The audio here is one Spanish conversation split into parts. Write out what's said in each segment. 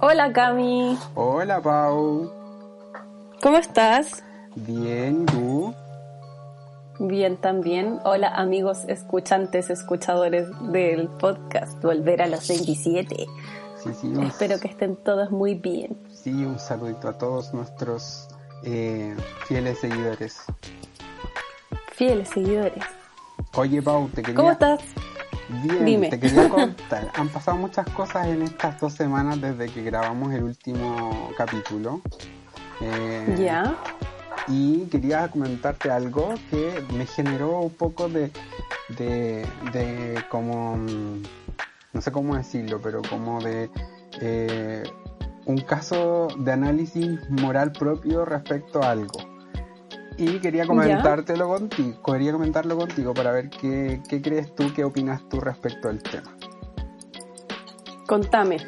Hola Cami. Hola Pau. ¿Cómo estás? Bien, ¿y tú? Bien también. Hola amigos escuchantes, escuchadores del podcast Volver a los 27. Sí, sí, Espero que estén todos muy bien. Sí, un saludito a todos nuestros eh, fieles seguidores. Fieles seguidores. Oye Pau, te quería... ¿Cómo estás? Bien, Dime. te quería contar. Han pasado muchas cosas en estas dos semanas desde que grabamos el último capítulo. Eh, Ya. y quería comentarte algo que me generó un poco de, de, de como, mm, no sé cómo decirlo, pero como de eh, un caso de análisis moral propio respecto a algo. Y quería comentártelo contigo, quería comentarlo contigo para ver qué, qué crees tú, qué opinas tú respecto al tema. Contame.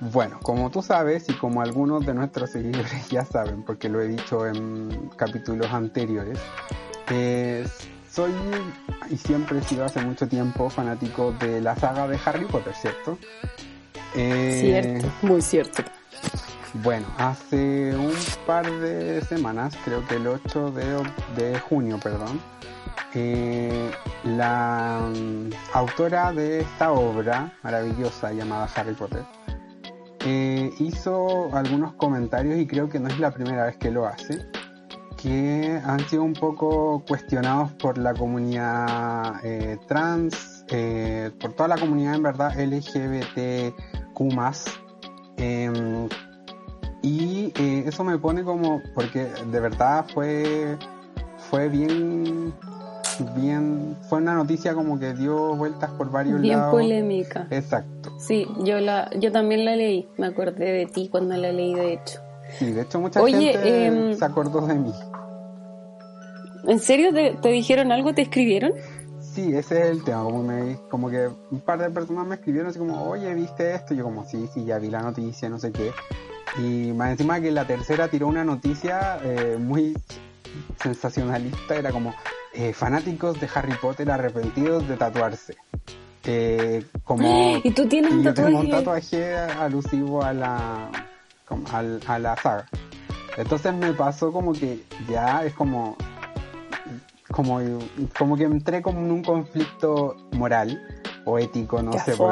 Bueno, como tú sabes y como algunos de nuestros seguidores ya saben, porque lo he dicho en capítulos anteriores, eh, soy y siempre he sido hace mucho tiempo fanático de la saga de Harry Potter, ¿cierto? Eh, Cierto, muy cierto. Bueno, hace un par de semanas, creo que el 8 de, de junio, perdón, eh, la mm, autora de esta obra maravillosa llamada Harry Potter eh, hizo algunos comentarios y creo que no es la primera vez que lo hace, que han sido un poco cuestionados por la comunidad eh, trans, por toda la comunidad en verdad LGBTQ+. em, y eh, eso me pone como, porque de verdad fue, fue bien, bien, fue una noticia como que dio vueltas por varios Bien lados. polémica. Exacto. Sí, yo la, yo también la leí. Me acordé de ti cuando la leí, de hecho. Sí, de hecho mucha Oye, gente em, se acordó de mí. ¿En serio te, te dijeron algo? ¿Te escribieron? Sí, ese es el tema, como, me, como que un par de personas me escribieron así como, oye, ¿viste esto? Y yo como, sí, sí, ya vi la noticia, no sé qué. Y más encima que la tercera tiró una noticia eh, muy sensacionalista, era como, eh, fanáticos de Harry Potter arrepentidos de tatuarse. Eh, como... ¿Y tú tienes un y yo tengo un tatuaje? tatuaje alusivo a la, como al- a la saga. Entonces me pasó como que ya es como, como, como que entré como en un conflicto moral o ético, no sé por.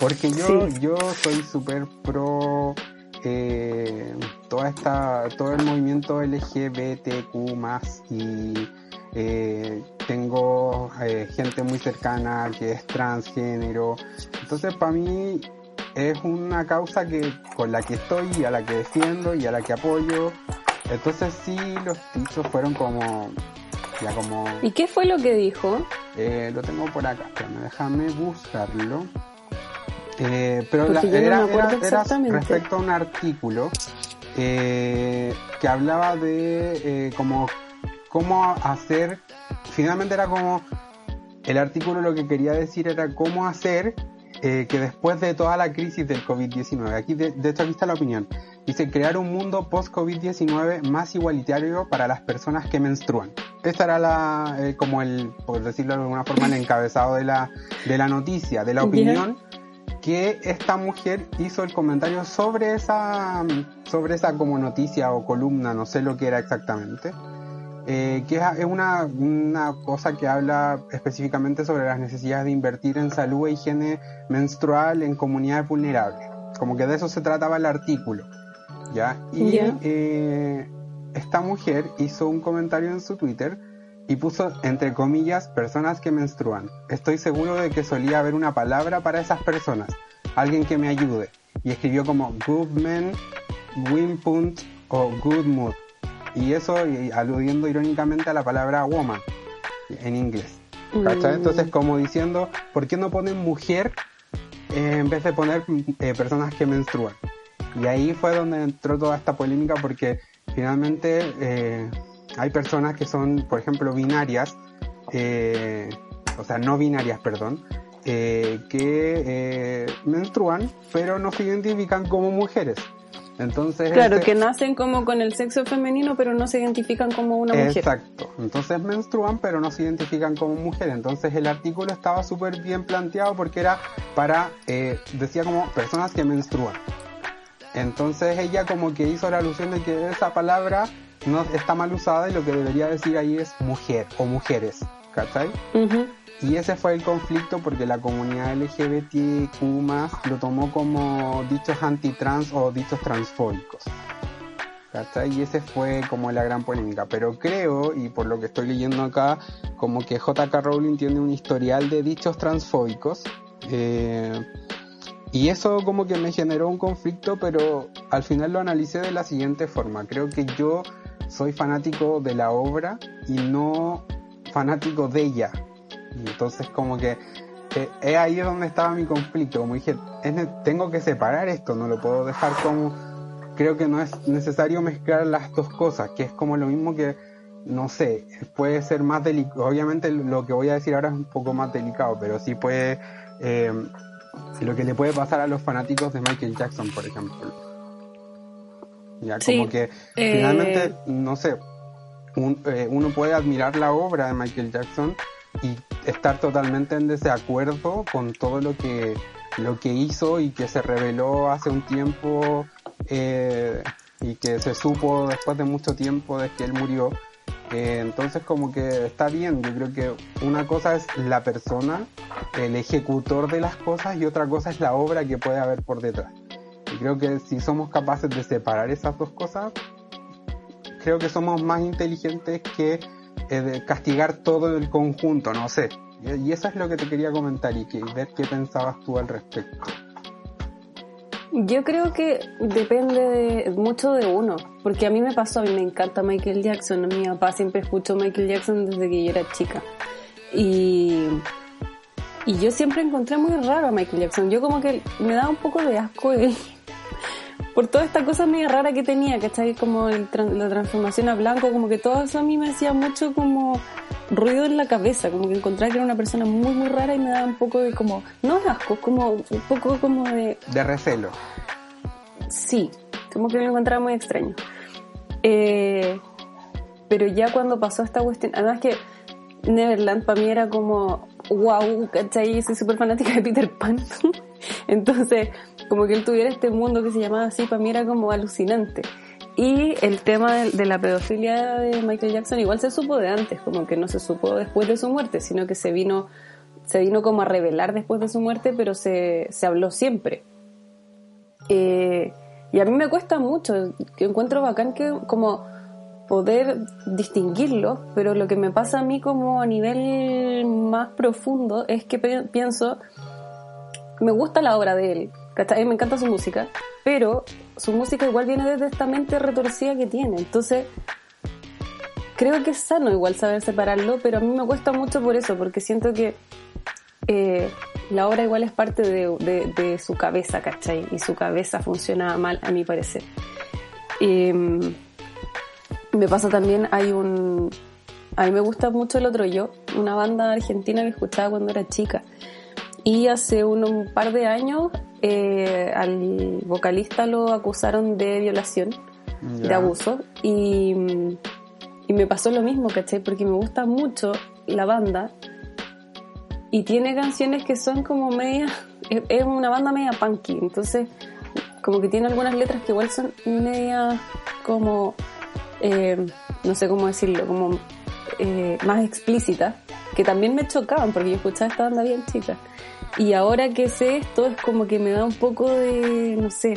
Porque yo, Sí. yo soy súper pro eh, toda esta, todo el movimiento LGBTQ más y eh, tengo eh, gente muy cercana que es transgénero. Entonces para mí es una causa que con la que estoy y a la que defiendo y a la que apoyo. Entonces sí los dichos fueron como ya como ¿Y qué fue lo que dijo? eh, lo tengo por acá, pero déjame buscarlo. Eh, pero la- no era, era- era respecto a un artículo eh, que hablaba de eh, como cómo hacer, finalmente era como, el artículo lo que quería decir era cómo hacer eh, que después de toda la crisis del COVID-19, aquí de, de hecho aquí está la opinión, dice crear un mundo post-COVID-19 más igualitario para las personas que menstruan. Esta era la, eh, como el, por decirlo de alguna forma, el encabezado de la, de la noticia, de la Ya. Opinión que esta mujer hizo el comentario sobre esa, sobre esa como noticia o columna, no sé lo que era exactamente, eh, que es una, una cosa que habla específicamente sobre las necesidades de invertir en salud e higiene menstrual en comunidades vulnerables. Como que de eso se trataba el artículo. ¿Ya? Y eh, esta mujer hizo un comentario en su Twitter y puso entre comillas personas que menstruan. Estoy seguro de que solía haber una palabra para esas personas, alguien que me ayude. Y escribió como good men, win punt o good mood. Y eso aludiendo irónicamente a la palabra woman en inglés. ¿Cachai? Mm. Entonces como diciendo, ¿por qué no ponen mujer eh, en vez de poner eh, personas que menstruan? Y ahí fue donde entró toda esta polémica porque finalmente eh, hay personas que son, por ejemplo, binarias, eh, o sea, no binarias, perdón, eh, que eh, menstruan, pero no se identifican como mujeres. Entonces, claro, ese- que nacen como con el sexo femenino, pero no se identifican como una mujer. Exacto. Entonces menstruan, pero no se identifican como mujer. Entonces el artículo estaba súper bien planteado porque era para, eh, decía como personas que menstruan. Entonces ella como que hizo la alusión de que esa palabra no está mal usada y lo que debería decir ahí es mujer o mujeres. ¿Cachai? Y ese fue el conflicto porque la comunidad LGBTQ lo tomó como dichos antitrans o dichos transfóbicos. ¿Cachai? Y ese fue como la gran polémica. Pero creo, y por lo que estoy leyendo acá, como que JK Rowling tiene un historial de dichos transfóbicos. eh, y eso como que me generó un conflicto, pero al final lo analicé de la siguiente forma. Creo que yo soy fanático de la obra y no fanático de ella. Y entonces como que eh, es ahí donde estaba mi conflicto. Como dije, tengo que separar esto, no lo puedo dejar como... Creo que no es necesario mezclar las dos cosas, que es como lo mismo que, no sé, puede ser más delicado. Obviamente lo que voy a decir ahora es un poco más delicado, pero sí puede... eh, lo que le puede pasar a los fanáticos de Michael Jackson, por ejemplo. Ya, Sí, como que eh, finalmente, no sé, un- eh, uno puede admirar la obra de Michael Jackson y estar totalmente en desacuerdo con todo lo que lo que hizo y que se reveló hace un tiempo eh, y que se supo después de mucho tiempo de que él murió. Entonces como que está bien yo creo que una cosa es la persona el ejecutor de las cosas y otra cosa es la obra que puede haber por detrás creo que si somos capaces de separar esas dos cosas creo que somos más inteligentes que eh, castigar todo el conjunto, no sé. Y, y eso es lo que te quería comentar y que ver qué pensabas tú al respecto. Yo creo que depende de- mucho de uno, porque a mí me pasó, a mí me encanta Michael Jackson, mi papá siempre escuchó Michael Jackson desde que yo era chica. Y, y yo siempre encontré muy raro a Michael Jackson, yo como que me daba un poco de asco él, por toda esta cosa media rara que tenía, ¿cachai? Como el la transformación a blanco, como que todo eso a mí me hacía mucho como ruido en la cabeza, como que encontraba que era una persona muy muy rara y me daba un poco de como, no de asco, como un poco como de, De recelo. Sí, como que lo encontraba muy extraño. Eh, pero ya cuando pasó esta cuestión, además que Neverland para mí era como, wow, ¿cachai? Soy súper fanática de Peter Pan. Entonces, como que él tuviera este mundo que se llamaba así, para mí era como alucinante. Y el tema de, de la pedofilia de Michael Jackson igual se supo de antes, como que no se supo después de su muerte, sino que se vino, se vino como a revelar después de su muerte, pero se, se habló siempre. Eh, y a mí me cuesta mucho, que encuentro bacán que como poder distinguirlo, pero lo que me pasa a mí como a nivel más profundo es que pienso, me gusta la obra de él, ¿cachai? me encanta su música, pero su música igual viene desde esta mente retorcida que tiene, entonces creo que es sano igual saber separarlo, pero a mí me cuesta mucho por eso, porque siento que eh, la obra igual es parte de, su cabeza, ¿cachai? Y su cabeza funciona mal, a mi parecer. Mm, me pasa también, hay un... A mí me gusta mucho El Otro Yo, una banda argentina que escuchaba cuando era chica. Y hace un par de años eh, al vocalista lo acusaron de violación, de abuso. Y, y me pasó lo mismo, ¿cachai? Porque me gusta mucho la banda y tiene canciones que son como media, es, es una banda media punky, entonces como que tiene algunas letras que igual son media como, eh, no sé cómo decirlo, como eh, más explícitas, que también me chocaban porque yo escuchaba esta banda bien chica. Y ahora que sé esto es como que me da un poco de, no sé,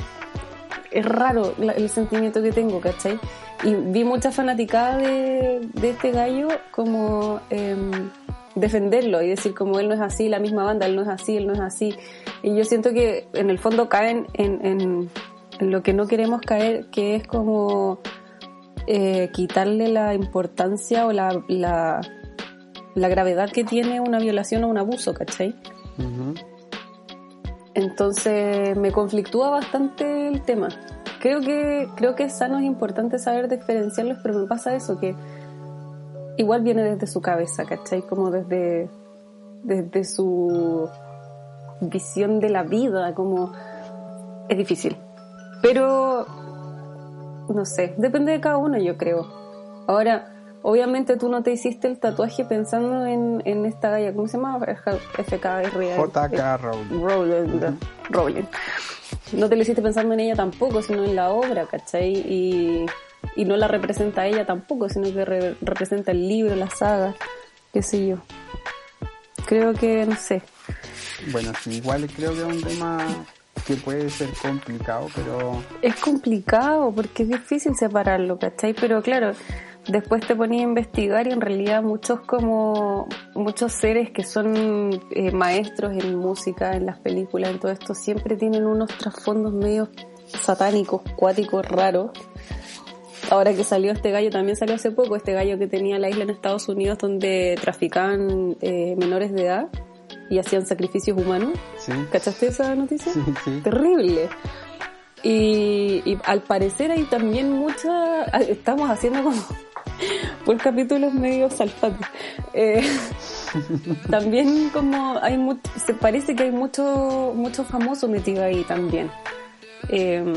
es raro el sentimiento que tengo, ¿cachai? Y vi mucha fanaticada de, de este gallo como em, defenderlo y decir como él no es así, la misma banda, él no es así, él no es así. Y yo siento que en el fondo caen en, en- en lo que no queremos caer, que es como eh, quitarle la importancia o la, la, la gravedad que tiene una violación o un abuso, ¿cachai? Entonces me conflictúa bastante el tema. Creo que, creo que es sano, es importante saber diferenciarlos, pero me pasa eso, que igual viene desde su cabeza, ¿cachai? Como desde, desde su visión de la vida, como es difícil. Pero no sé, depende de cada uno, yo creo. Ahora, obviamente tú no te hiciste el tatuaje pensando en, en esta galla, ¿cómo se llama? FKR. JK Rowling. Rowling. No te lo hiciste pensando en ella tampoco, sino en la obra, ¿cachai? Y, y no la representa ella tampoco, sino que representa el libro, la saga, qué sé yo. Creo que, no sé. Bueno, sí, igual creo que es un tema que puede ser complicado, pero... Es complicado porque es difícil separarlo, ¿cachai? Pero claro, después te ponía a investigar y en realidad muchos como muchos seres que son eh, maestros en música, en las películas, en todo esto, siempre tienen unos trasfondos medio satánicos, cuáticos, raros. Ahora que salió este gallo, también salió hace poco, este gallo que tenía la isla en Estados Unidos donde traficaban eh, menores de edad y hacían sacrificios humanos. ¿Cachaste esa noticia? Terrible. Y, al parecer hay también mucha... Estamos haciendo como... por capítulos medio saltantes. Eh, también como hay mucho, se parece que hay mucho, mucho famoso metido ahí también. Em,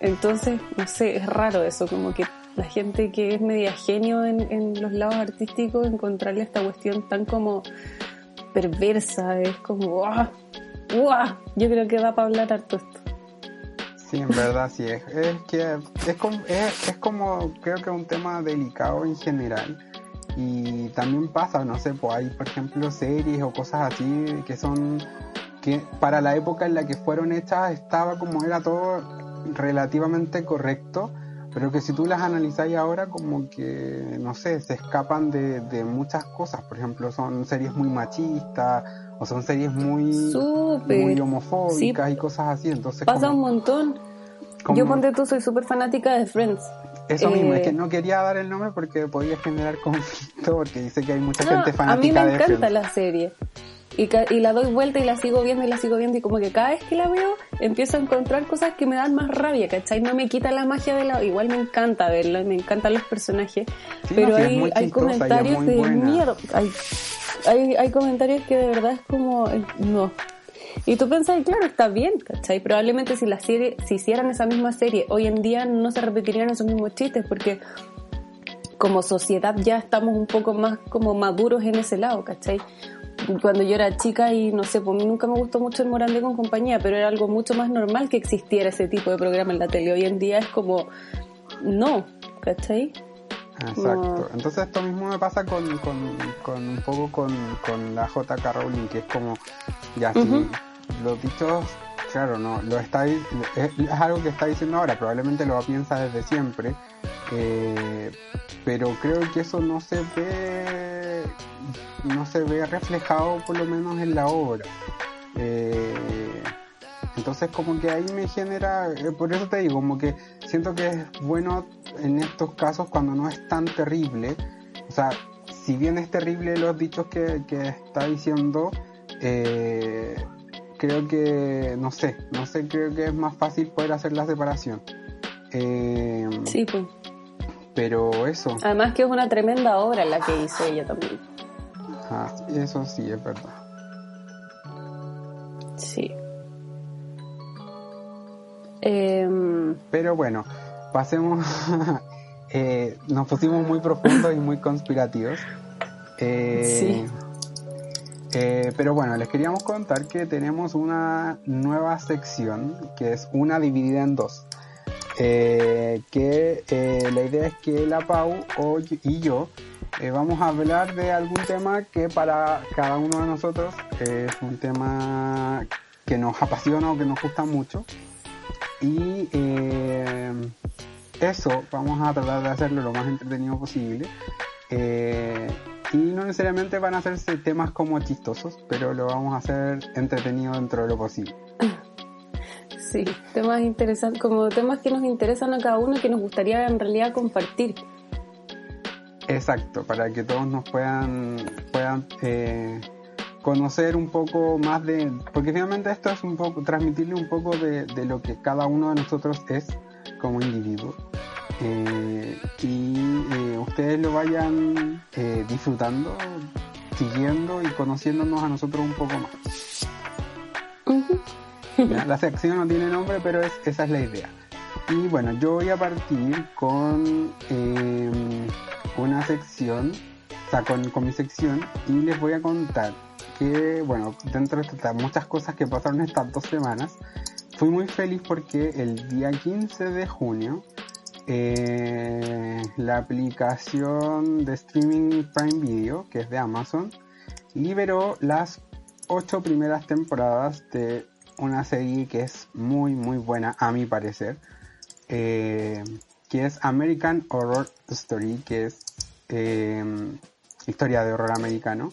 entonces, no sé, es raro eso, como que la gente que es media genio en, en los lados artísticos, encontrarle esta cuestión tan como perversa, es como, ¡guau! ¡guau! Yo creo que va para hablar harto esto. Sí, en verdad sí es. Es que es como, es, como, creo que es un tema delicado en general. Y también pasa, no sé, pues hay, por ejemplo, series o cosas así que son, que para la época en la que fueron hechas estaba como era todo relativamente correcto pero que si tú las analizáis ahora como que, no sé, se escapan de, de muchas cosas, por ejemplo, son series muy machistas o son series muy, muy homofóbicas y cosas así, entonces... Pasa un montón. Yo ponte tú, soy súper fanática de Friends. Eso mismo, es que eh, no quería dar el nombre porque podía generar conflicto, porque dice que hay mucha gente fanática de A mí me encanta la serie y, y, la doy vuelta y la sigo viendo y la sigo viendo y como que cada vez que la veo empiezo a encontrar cosas que me dan más rabia, ¿cachai? No me quita la magia de la... Igual me encanta verlo, me encantan los personajes, pero hay, hay comentarios de mierda, hay, hay, hay comentarios que de verdad es como... No, y tú pensás, claro, está bien, ¿cachai? Probablemente si la serie, si hicieran esa misma serie, hoy en día no se repetirían esos mismos chistes porque como sociedad ya estamos un poco más como maduros en ese lado, ¿cachai? cuando yo era chica y no sé, pues nunca me gustó mucho el Morandé con compañía, pero era algo mucho más normal que existiera ese tipo de programa en la tele. Hoy en día es como, no, ¿cachai? Exacto. Entonces esto mismo me pasa con, con, con un poco con, con, la JK Rowling, que es como, ya sí, los dichos, claro, no, lo está, es, es, algo que está diciendo ahora, probablemente lo piensa desde siempre, eh, pero creo que eso no se ve no se ve reflejado por lo menos en la obra. Eh, entonces como que ahí me genera eh, por eso te digo como que siento que es bueno en estos casos cuando no es tan terrible. O sea si bien es terrible los dichos que, que está diciendo creo que no sé no sé creo que es más fácil poder hacer la separación sí pues pero eso. Además que es una tremenda obra la que hizo ella también. Ah, eso sí, es verdad. Sí. Em, pero bueno, pasemos. eh, nos pusimos muy profundos y muy conspirativos. Eh, sí. Eh, pero bueno, les queríamos contar que tenemos una nueva sección que es una dividida en dos. Eh, que eh, la idea es que la Pau y yo vamos a hablar de algún tema que para cada uno de nosotros es un tema que nos apasiona o que nos gusta mucho. Y eso vamos a tratar de hacerlo lo más entretenido posible. Y no necesariamente van a hacerse temas como chistosos, pero lo vamos a hacer entretenido dentro de lo posible. Sí, temas interesantes, como temas que nos interesan a cada uno y que nos gustaría en realidad compartir. Exacto, para que todos nos puedan, puedan eh, conocer un poco más de, porque finalmente esto es un poco, transmitirle un poco de, lo que cada uno de nosotros es como individuo. Eh, y eh, ustedes lo vayan disfrutando, siguiendo y conociéndonos a nosotros un poco más. La sección no tiene nombre, pero esa es la idea. Y bueno, yo voy a partir con eh, una sección, o sea, con, con mi sección, y les voy a contar que, bueno, dentro de estas muchas cosas que pasaron estas dos semanas, fui muy feliz porque el día 15 de junio eh, la aplicación de streaming Prime Video, que es de Amazon, liberó las ocho primeras temporadas de una serie que es muy muy buena a mi parecer, eh, que es American Horror Story, que es eh, historia de horror americano,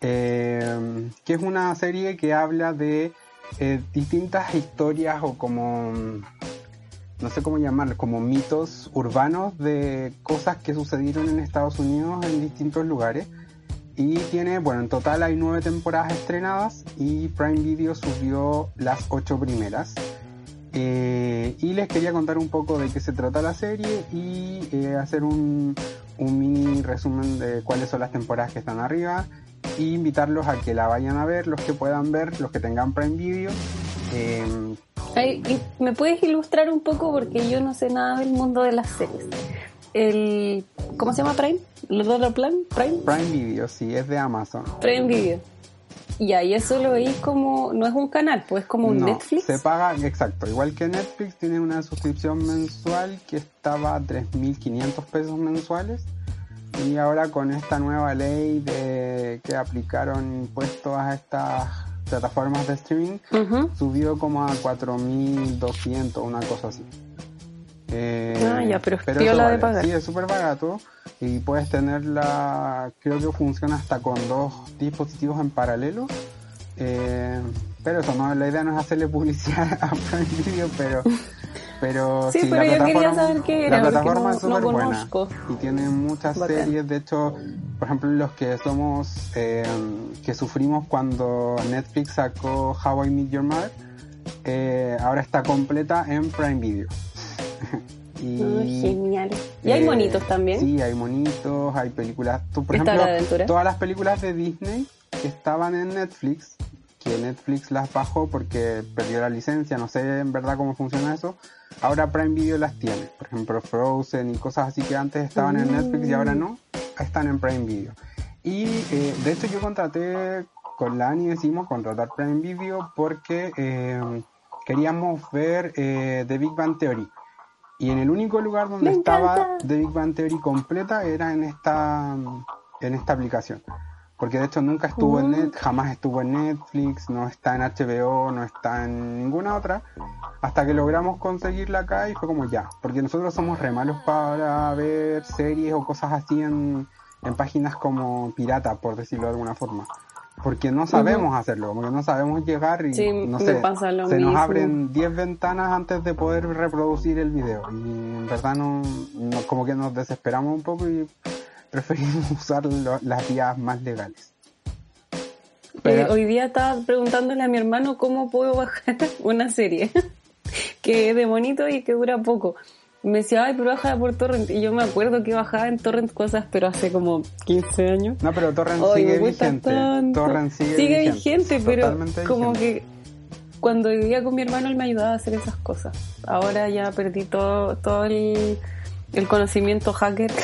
que es una serie que habla de distintas historias o como no sé cómo llamarlo, como mitos urbanos de cosas que sucedieron en Estados Unidos en distintos lugares. Y tiene, bueno, en total hay nueve temporadas estrenadas y Prime Video subió las ocho primeras. Eh, y les quería contar un poco de qué se trata la serie y eh, hacer un, un mini resumen de cuáles son las temporadas que están arriba y invitarlos a que la vayan a ver, los que puedan ver, los que tengan Prime Video. Eh, ¿Me puedes ilustrar un poco? Porque yo no sé nada del mundo de las series. El, ¿Cómo se llama Prime? ¿Lo plan? Prime? Prime Video, sí, es de Amazon. Prime Video. Y ahí eso lo veis como, no es un canal, pues es como un Netflix. Se paga, exacto, igual que Netflix tiene una suscripción mensual que estaba a 3.500 pesos mensuales y ahora con esta nueva ley de que aplicaron impuestos a estas plataformas de streaming, subió como a 4.200, una cosa así. Eh, ah, ya, pero, es la de pagar. Sí, es súper barato y puedes tenerla, creo que funciona hasta con dos dispositivos en paralelo. Eh, pero eso, no, la idea no es hacerle publicidad a Prime Video, pero pero sí, pero yo quería saber qué era. La plataforma es súper buena y tiene muchas series. De hecho, por ejemplo, los que somos, eh, que sufrimos cuando Netflix sacó How I Meet Your Mother, eh, ahora está completa en Prime Video. y, genial. ¿Y hay eh, monitos también? Sí, hay monitos, hay películas. por ejemplo, todas las películas de Disney que estaban en Netflix, que Netflix las bajó porque perdió la licencia, no sé en verdad cómo funciona eso ahora Prime Video las tiene. Por ejemplo, Frozen y cosas así que antes estaban en Netflix y ahora no, están en Prime Video. Y eh, de hecho yo contraté con la Ani decimos contratar Prime Video porque eh, queríamos ver eh, The Big Bang Theory. Y en el único lugar donde estaba The Big Bang Theory completa era en esta, en esta aplicación porque de hecho nunca estuvo en net, jamás estuvo en Netflix, no está en HBO, no está en ninguna otra, hasta que logramos conseguirla acá y fue como ya, porque nosotros somos re malos para ver series o cosas así en, páginas como pirata, por decirlo de alguna forma. Porque no sabemos hacerlo, porque no sabemos llegar y no sé, se nos abren 10 ventanas antes de poder reproducir el video. Y en verdad no, como que nos desesperamos un poco y preferimos usar las vías más legales. Eh, hoy día estaba preguntándole a mi hermano cómo puedo bajar una serie que es de bonito y que dura poco. Me decía, ay, pero baja por Torrent. Y yo me acuerdo que bajaba en Torrent cosas, pero hace como 15 años. No, pero Torrent sigue vigente. Torrent sigue, vigente, pero como que cuando vivía con mi hermano él me ayudaba a hacer esas cosas. Ahora ya perdí todo, todo el el conocimiento hacker.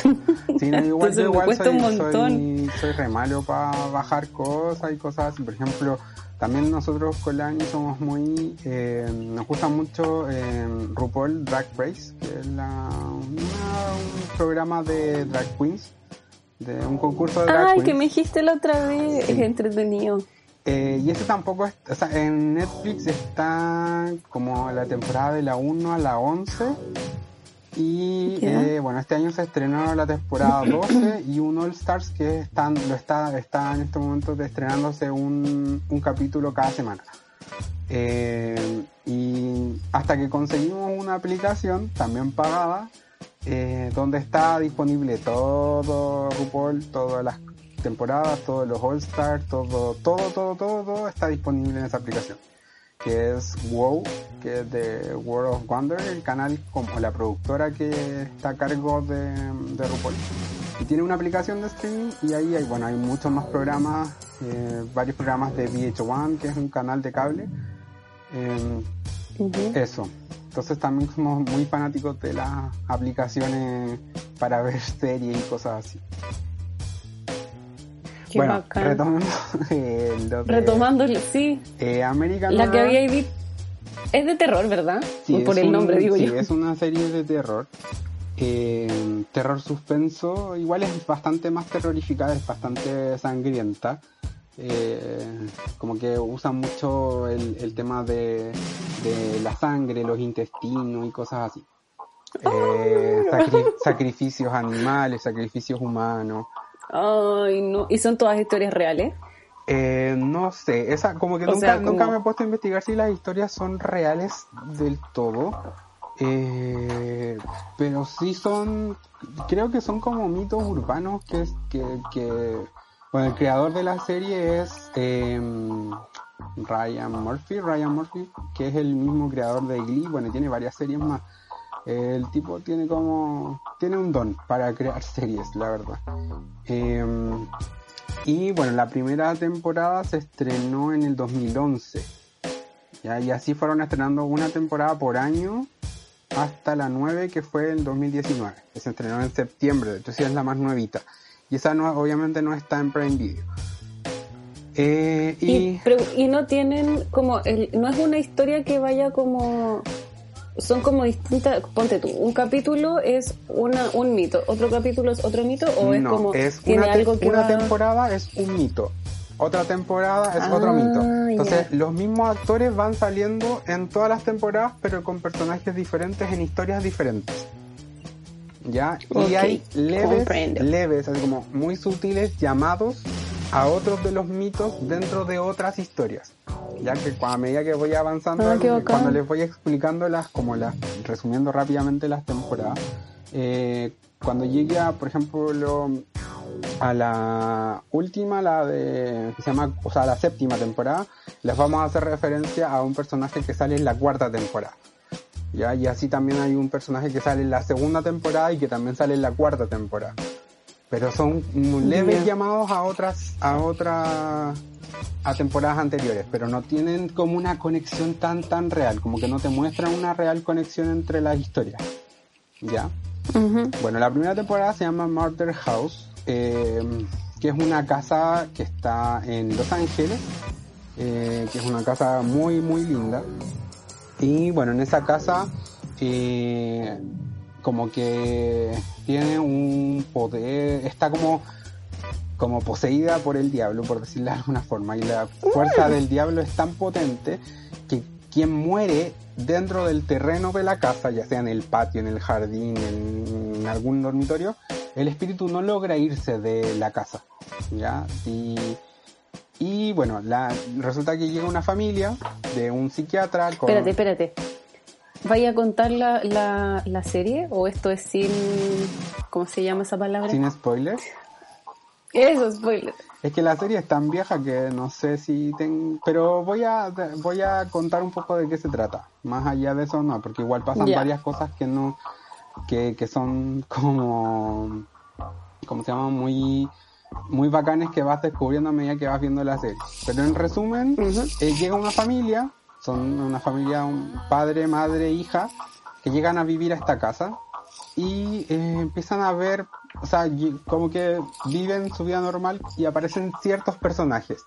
Sí, igual, yo igual soy, un montón. Soy, re malo para bajar cosas y cosas así. Por ejemplo, también nosotros con la somos muy. Eh, nos gusta mucho eh, RuPaul Drag Race, que es la, un programa de drag queens, de un concurso de drag Ay, que me dijiste la otra vez, es entretenido. Eh, y ese tampoco es, o sea, en Netflix está como la temporada de la 1 a la 11 y eh, bueno, este año se estrenó la temporada 12 y un All Stars que están, lo está, está en este momento estrenándose un, un capítulo cada semana. Eh, y hasta que conseguimos una aplicación también pagada eh, donde está disponible todo RuPaul, todas las temporadas, todos los All Stars, todo, todo, todo, todo, todo está disponible en esa aplicación que es WoW, que es de World of Wonder, el canal como la productora que está a cargo de, de RuPaul. Y tiene una aplicación de streaming y ahí hay, bueno, hay muchos más programas, eh, varios programas de VH1, que es un canal de cable. Em, eso. Entonces también somos muy fanáticos de las aplicaciones para ver series y cosas así. Qué bueno, bacán. retomemos eh, lo Retomándolo, sí. eh, American La que había visto. Es de terror, ¿verdad? Sí, Por el un- nombre, digo sí, yo. es una serie de terror. Eh, terror suspenso, igual es bastante más terrorífica, es bastante sangrienta. Eh, como que usa mucho el, el tema de, de la sangre, los intestinos y cosas así. Eh, sacri- sacrificios animales, sacrificios humanos. Ay, no. ¿Y son todas historias reales? Eh, no sé, esa, como que O nunca, sea, como- nunca me he puesto a investigar si las historias son reales del todo. Eh, pero sí son, creo que son como mitos urbanos que, es- que, que bueno, el creador de la serie es em, Ryan Murphy, Ryan Murphy, que es el mismo creador de Glee, bueno, tiene varias series más. El tipo tiene como, tiene un don para crear series, la verdad. Em, y bueno, la primera temporada se estrenó en el 2011. ¿ya? Y así fueron estrenando una temporada por año hasta la 9 que fue el 2019. Que se estrenó en septiembre, entonces es la más nuevita. Y esa no, obviamente no está en Prime Video. Eh, y, Y, no tienen como. No es una historia que vaya como. Son como distintas. Ponte tú, un capítulo es una, un mito, otro capítulo es otro mito, o es no, como. es tiene una, algo que una va- temporada es un mito. Otra temporada es Ah, otro mito. Entonces, los mismos actores van saliendo en todas las temporadas, pero con personajes diferentes en historias diferentes. ¿Ya? Y hay leves, comprendo. leves, así como muy sutiles llamados a otros de los mitos dentro de otras historias. Ya que a medida que voy avanzando, Ah, bacán. cuando les voy explicando las, como las, resumiendo rápidamente las temporadas, eh, cuando llegue a, por ejemplo, a la última, la de, que se llama, o sea, la séptima temporada, les vamos a hacer referencia a un personaje que sale en la cuarta temporada. ¿ya? Y así también hay un personaje que sale en la segunda temporada y que también sale en la cuarta temporada. Pero son leves llamados a otras, a otras, a temporadas anteriores, pero no tienen como una conexión tan, tan real, como que no te muestran una real conexión entre las historias. ¿Ya? Bueno, la primera temporada se llama Murder House, eh, que es una casa que está en Los Ángeles, eh, que es una casa muy, muy linda. Y bueno, en esa casa eh, como que tiene un poder, está como, como poseída por el diablo, por decirlo de alguna forma. Y la fuerza del diablo es tan potente que quien muere dentro del terreno de la casa, ya sea en el patio, en el jardín, en, en algún dormitorio, el espíritu no logra irse de la casa. ¿Ya? Y, y bueno, la, resulta que llega una familia de un psiquiatra con... Espérate, espérate. ¿Vaya a contar la, la, la serie o esto es sin... ¿Cómo se llama esa palabra? Sin spoilers. Eso, spoiler. Es que la serie es tan vieja que no sé si ten... Pero voy a, voy a contar un poco de qué se trata. Más allá de eso no, porque igual pasan varias cosas que no... Que, que son como... ¿Cómo se llama? Muy... Muy bacanes que vas descubriendo a medida que vas viendo la serie. Pero en resumen, eh, llega una familia, son una familia, un padre, madre, hija, que llegan a vivir a esta casa y eh, empiezan a ver, o sea, como que viven su vida normal y aparecen ciertos personajes.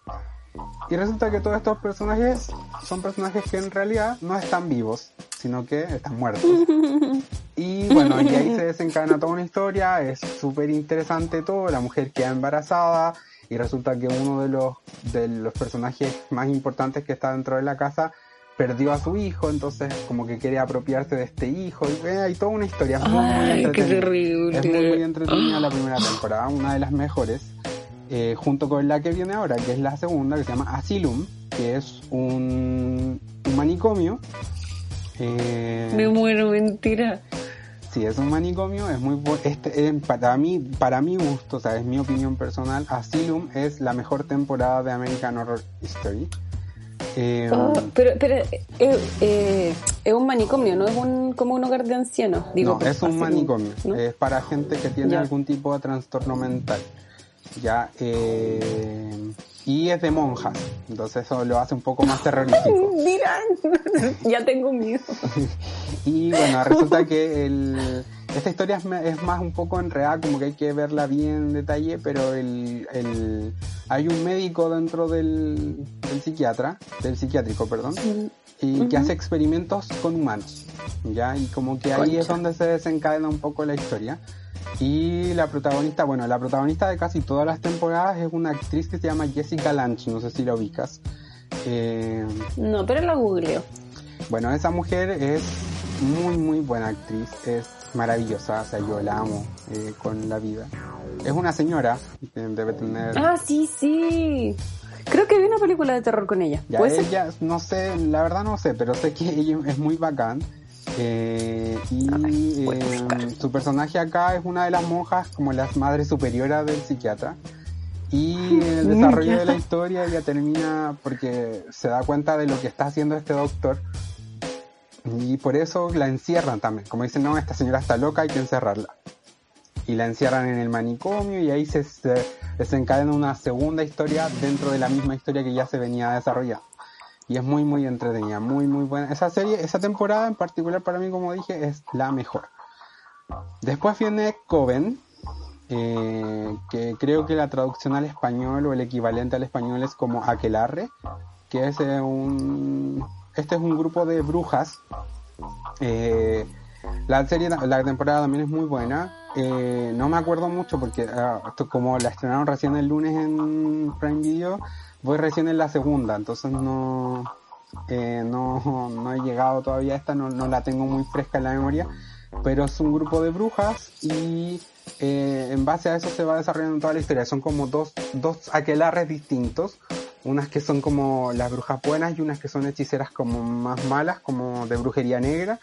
Y resulta que todos estos personajes son personajes que en realidad no están vivos, sino que están muertos. Y bueno, y ahí se desencadena toda una historia, es súper interesante todo, la mujer queda embarazada y resulta que uno de los, de los personajes más importantes que está dentro de la casa perdió a su hijo, entonces como que quiere apropiarse de este hijo y eh, hay toda una historia muy, muy Ay, qué entretenida. terrible. Es muy, muy entretenida la primera temporada, una de las mejores, eh, junto con la que viene ahora, que es la segunda, que se llama Asylum, que es un, un manicomio. Eh, Me muero, mentira. Sí, es un manicomio, es muy este eh, para mí, para mi gusto, o sea, es mi opinión personal, Asylum es la mejor temporada de American Horror Story. Eh, Ah, pero pero eh, eh, es un manicomio, no es un como un hogar de ancianos. Digo, no, es un manicomio, ¿no? es para gente que tiene Ya. algún tipo de trastorno mental. Ya, y es de monjas, entonces eso lo hace un poco más terrorífico. Dirán, ya tengo miedo. Y bueno, resulta que el, esta historia es, más un poco enredada, como que hay que verla bien en detalle, pero el, el hay un médico dentro del, del psiquiatra, del psiquiátrico, perdón, y que hace experimentos con humanos, ¿ya? Y como que ahí es donde se desencadena un poco la historia. Y la protagonista, bueno, la protagonista de casi todas las temporadas es una actriz que se llama Jessica Lange, no sé si la ubicas. Eh, no, pero la googleo. Bueno, esa mujer es muy, muy buena actriz, es maravillosa, o sea, yo la amo eh, con la vida. Es una señora, debe tener... Ah, sí, sí. Creo que vi una película de terror con ella. Ya, ella, no sé, la verdad no sé, pero sé que ella es muy bacán. Eh, y eh, su personaje acá es una de las monjas, como las madres superiora del psiquiatra. Y el desarrollo de la historia ya termina porque se da cuenta de lo que está haciendo este doctor. Y por eso la encierran también. Como dicen, no, esta señora está loca, hay que encerrarla. Y la encierran en el manicomio y ahí se, se desencadena una segunda historia dentro de la misma historia que ya se venía desarrollando y es muy muy entretenida, muy muy buena. Esa serie, esa temporada en particular para mí, como dije, es la mejor. Después viene Coven, eh, que creo que la traducción al español o el equivalente al español es como Aquelarre, que es eh, un... Este es un grupo de brujas. Eh, la serie, la temporada también es muy buena. no me acuerdo mucho porque ah, como la estrenaron recién el lunes en Prime Video, voy recién en la segunda, entonces no, eh, no, no he llegado todavía a esta, no, no la tengo muy fresca en la memoria, pero es un grupo de brujas y eh, en base a eso se va desarrollando toda la historia. Son como dos, dos aquelarres distintos, unas que son como las brujas buenas y unas que son hechiceras como más malas, como de brujería negra.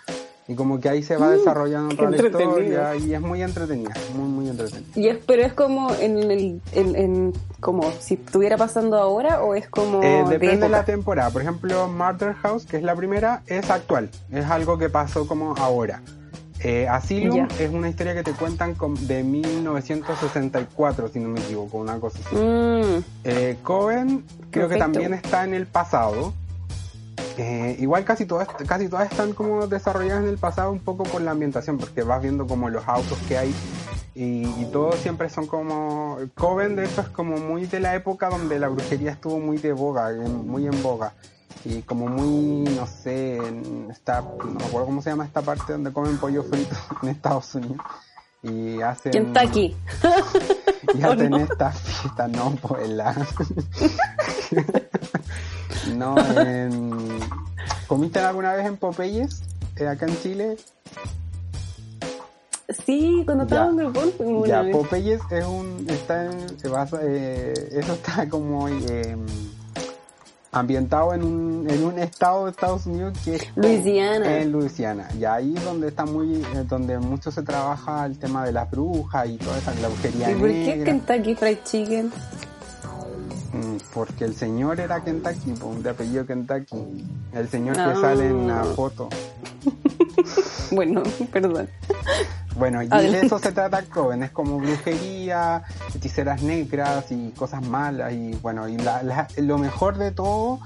Y como que ahí se va mm, desarrollando toda la historia y es muy entretenida, muy, muy entretenida. Y es, pero es como en el, en, como si estuviera pasando ahora o es como... Eh, depende de, la temporada. Por ejemplo, Murder House, que es la primera, es actual. Es algo que pasó como ahora. Eh, Asylum es una historia que te cuentan de 1964, si no me equivoco, una cosa así. Mm. Eh, Coven creo que también está en el pasado. Eh, igual casi todas, casi todas están como desarrolladas en el pasado un poco por la ambientación, porque vas viendo como los autos que hay y, y todos siempre son como... Coven de hecho es como muy de la época donde la brujería estuvo muy de boga, muy en boga. Y como muy, no sé, en esta, no me acuerdo cómo se llama esta parte donde comen pollo frito en Estados Unidos. Y hacen... Kentucky. Y hacen no? esta fiesta, no, pues la... No, en... ¿comiste alguna vez en Popeyes? Eh, acá en Chile. Sí, cuando estaba en el Ya, Popeyes es un. Está en, se basa, eh, eso está como eh, ambientado en un, en un estado de Estados Unidos que es. Luisiana. En Luisiana. Y ahí donde está muy. Eh, donde mucho se trabaja el tema de las brujas y toda esa brujería. ¿Y por qué Kentucky Fried Chicken? Mm, porque el señor era Kentucky, de apellido Kentucky. El señor que sale en la ah. foto. bueno, perdón. Bueno, y de eso se trata Coven, es como brujería, hechiceras negras y cosas malas. Y bueno, y lo mejor de todo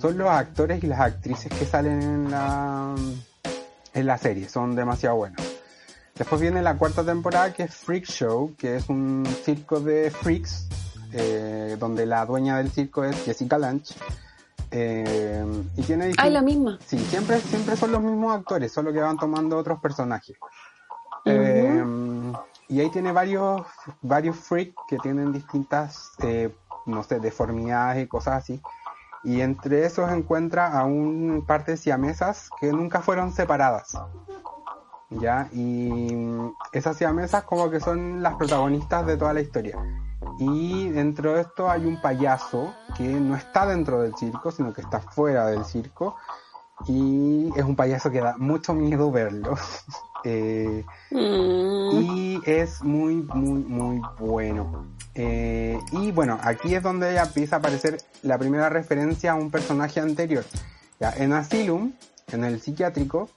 son los actores y las actrices que salen en la, en la serie, son demasiado buenos. Después viene la cuarta temporada que es Freak Show, que es un circo de freaks eh, donde la dueña del circo es Jessica Lange. Eh, y tiene Ah, la misma. Sí, siempre, siempre son los mismos actores, solo que van tomando otros personajes. Eh, y ahí tiene varios, varios freaks que tienen distintas, no sé, deformidades y cosas así. Y entre esos encuentra a un par de siamesas que nunca fueron separadas. ¿Ya? Y esas siamesas como que son las protagonistas de toda la historia. Y dentro de esto hay un payaso que no está dentro del circo, sino que está fuera del circo. Y es un payaso que da mucho miedo verlo. Eh, mm. Y es muy, muy, muy bueno. Eh, y bueno, aquí es donde ya empieza a aparecer la primera referencia a un personaje anterior. Ya, en Asylum, en el psiquiátrico,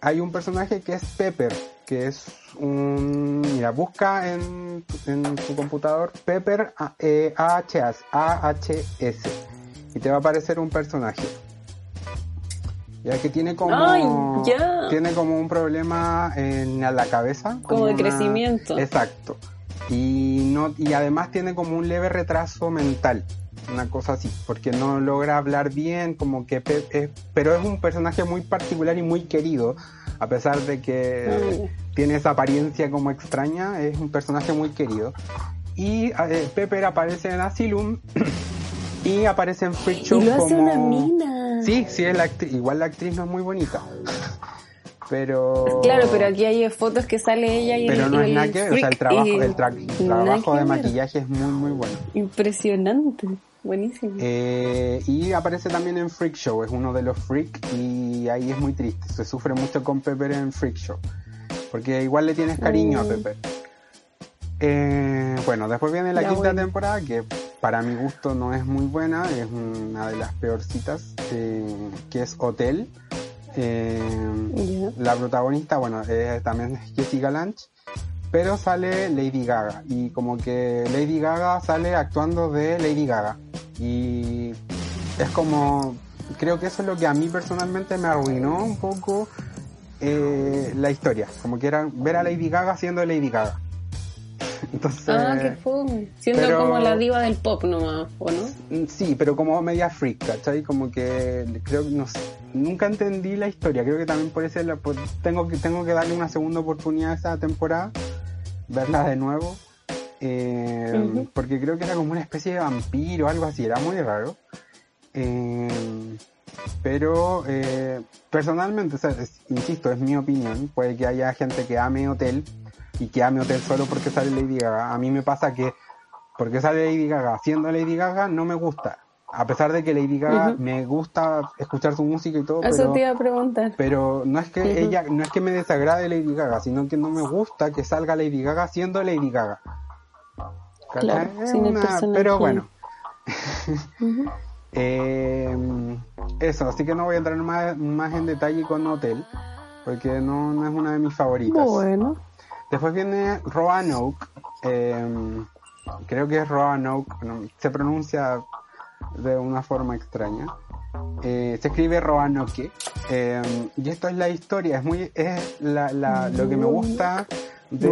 hay un personaje que es Pepper, que es un... Mira, busca en, en tu computador Pepper AHS, AHS y te va a aparecer un personaje. Ya que tiene como Ay, tiene como un problema en la cabeza Como de una- crecimiento. exacto y no y además tiene como un leve retraso mental una cosa así porque no logra hablar bien como que Pe- es- pero es un personaje muy particular y muy querido a pesar de que tiene esa apariencia como extraña es un personaje muy querido y eh, Pepper aparece en Asylum y aparece en Freak Show Y lo hace como una mina. Sí, sí, es la actriz. Igual la actriz no es muy bonita. Pero. Claro, pero aquí hay fotos que sale ella y Pero el, no es nada que ver, O sea, el trabajo, el tra- trabajo de maquillaje es muy, muy bueno. Impresionante. Buenísimo. Eh, y aparece también en Freak Show, es uno de los Freak y ahí es muy triste. Se sufre mucho con Pepper en Freak Show. Porque igual le tienes cariño a Mm. Pepper. Eh, bueno, después viene la quinta temporada, que para mi gusto no es muy buena, es una de las peorcitas, eh, que es Hotel. Eh, la protagonista, bueno, eh, también es Jessica Lange, pero sale Lady Gaga. Y como que Lady Gaga sale actuando de Lady Gaga. Y es como, creo que eso es lo que a mí personalmente me arruinó un poco eh, la historia. Como que era ver a Lady Gaga siendo Lady Gaga. Entonces, Ah, qué fome. Siendo pero- como la diva del pop nomás, ¿o no? Mm, Sí, pero como media freak, ¿cachai? Como que creo que no sé, nunca entendí la historia. Creo que también por eso por- tengo que tengo que darle una segunda oportunidad a esa temporada, verla de nuevo, eh, porque creo que era como una especie de vampiro o algo así, era muy raro. Eh, pero eh, personalmente, o sea, es- insisto, es mi opinión. Puede que haya gente que ame Hotel y que ame Hotel solo porque sale Lady Gaga. A mí me pasa que porque sale Lady Gaga, siendo Lady Gaga no me gusta. A pesar de que Lady Gaga me gusta escuchar su música y todo, Eso pero, te iba a preguntar. pero no es que ella, no es que me desagrade Lady Gaga, sino que no me gusta que salga Lady Gaga siendo Lady Gaga. Claro, sin el una- personaje. pero bueno, eh, eso, así que no voy a entrar más, más en detalle con Hotel, porque no, no es una de mis favoritas. Bueno. Después viene Roanoke, eh, creo que es Roanoke, no, se pronuncia de una forma extraña. Eh, se escribe Roanoke, eh, y esto es la historia, es muy, es la, la- lo que me gusta de,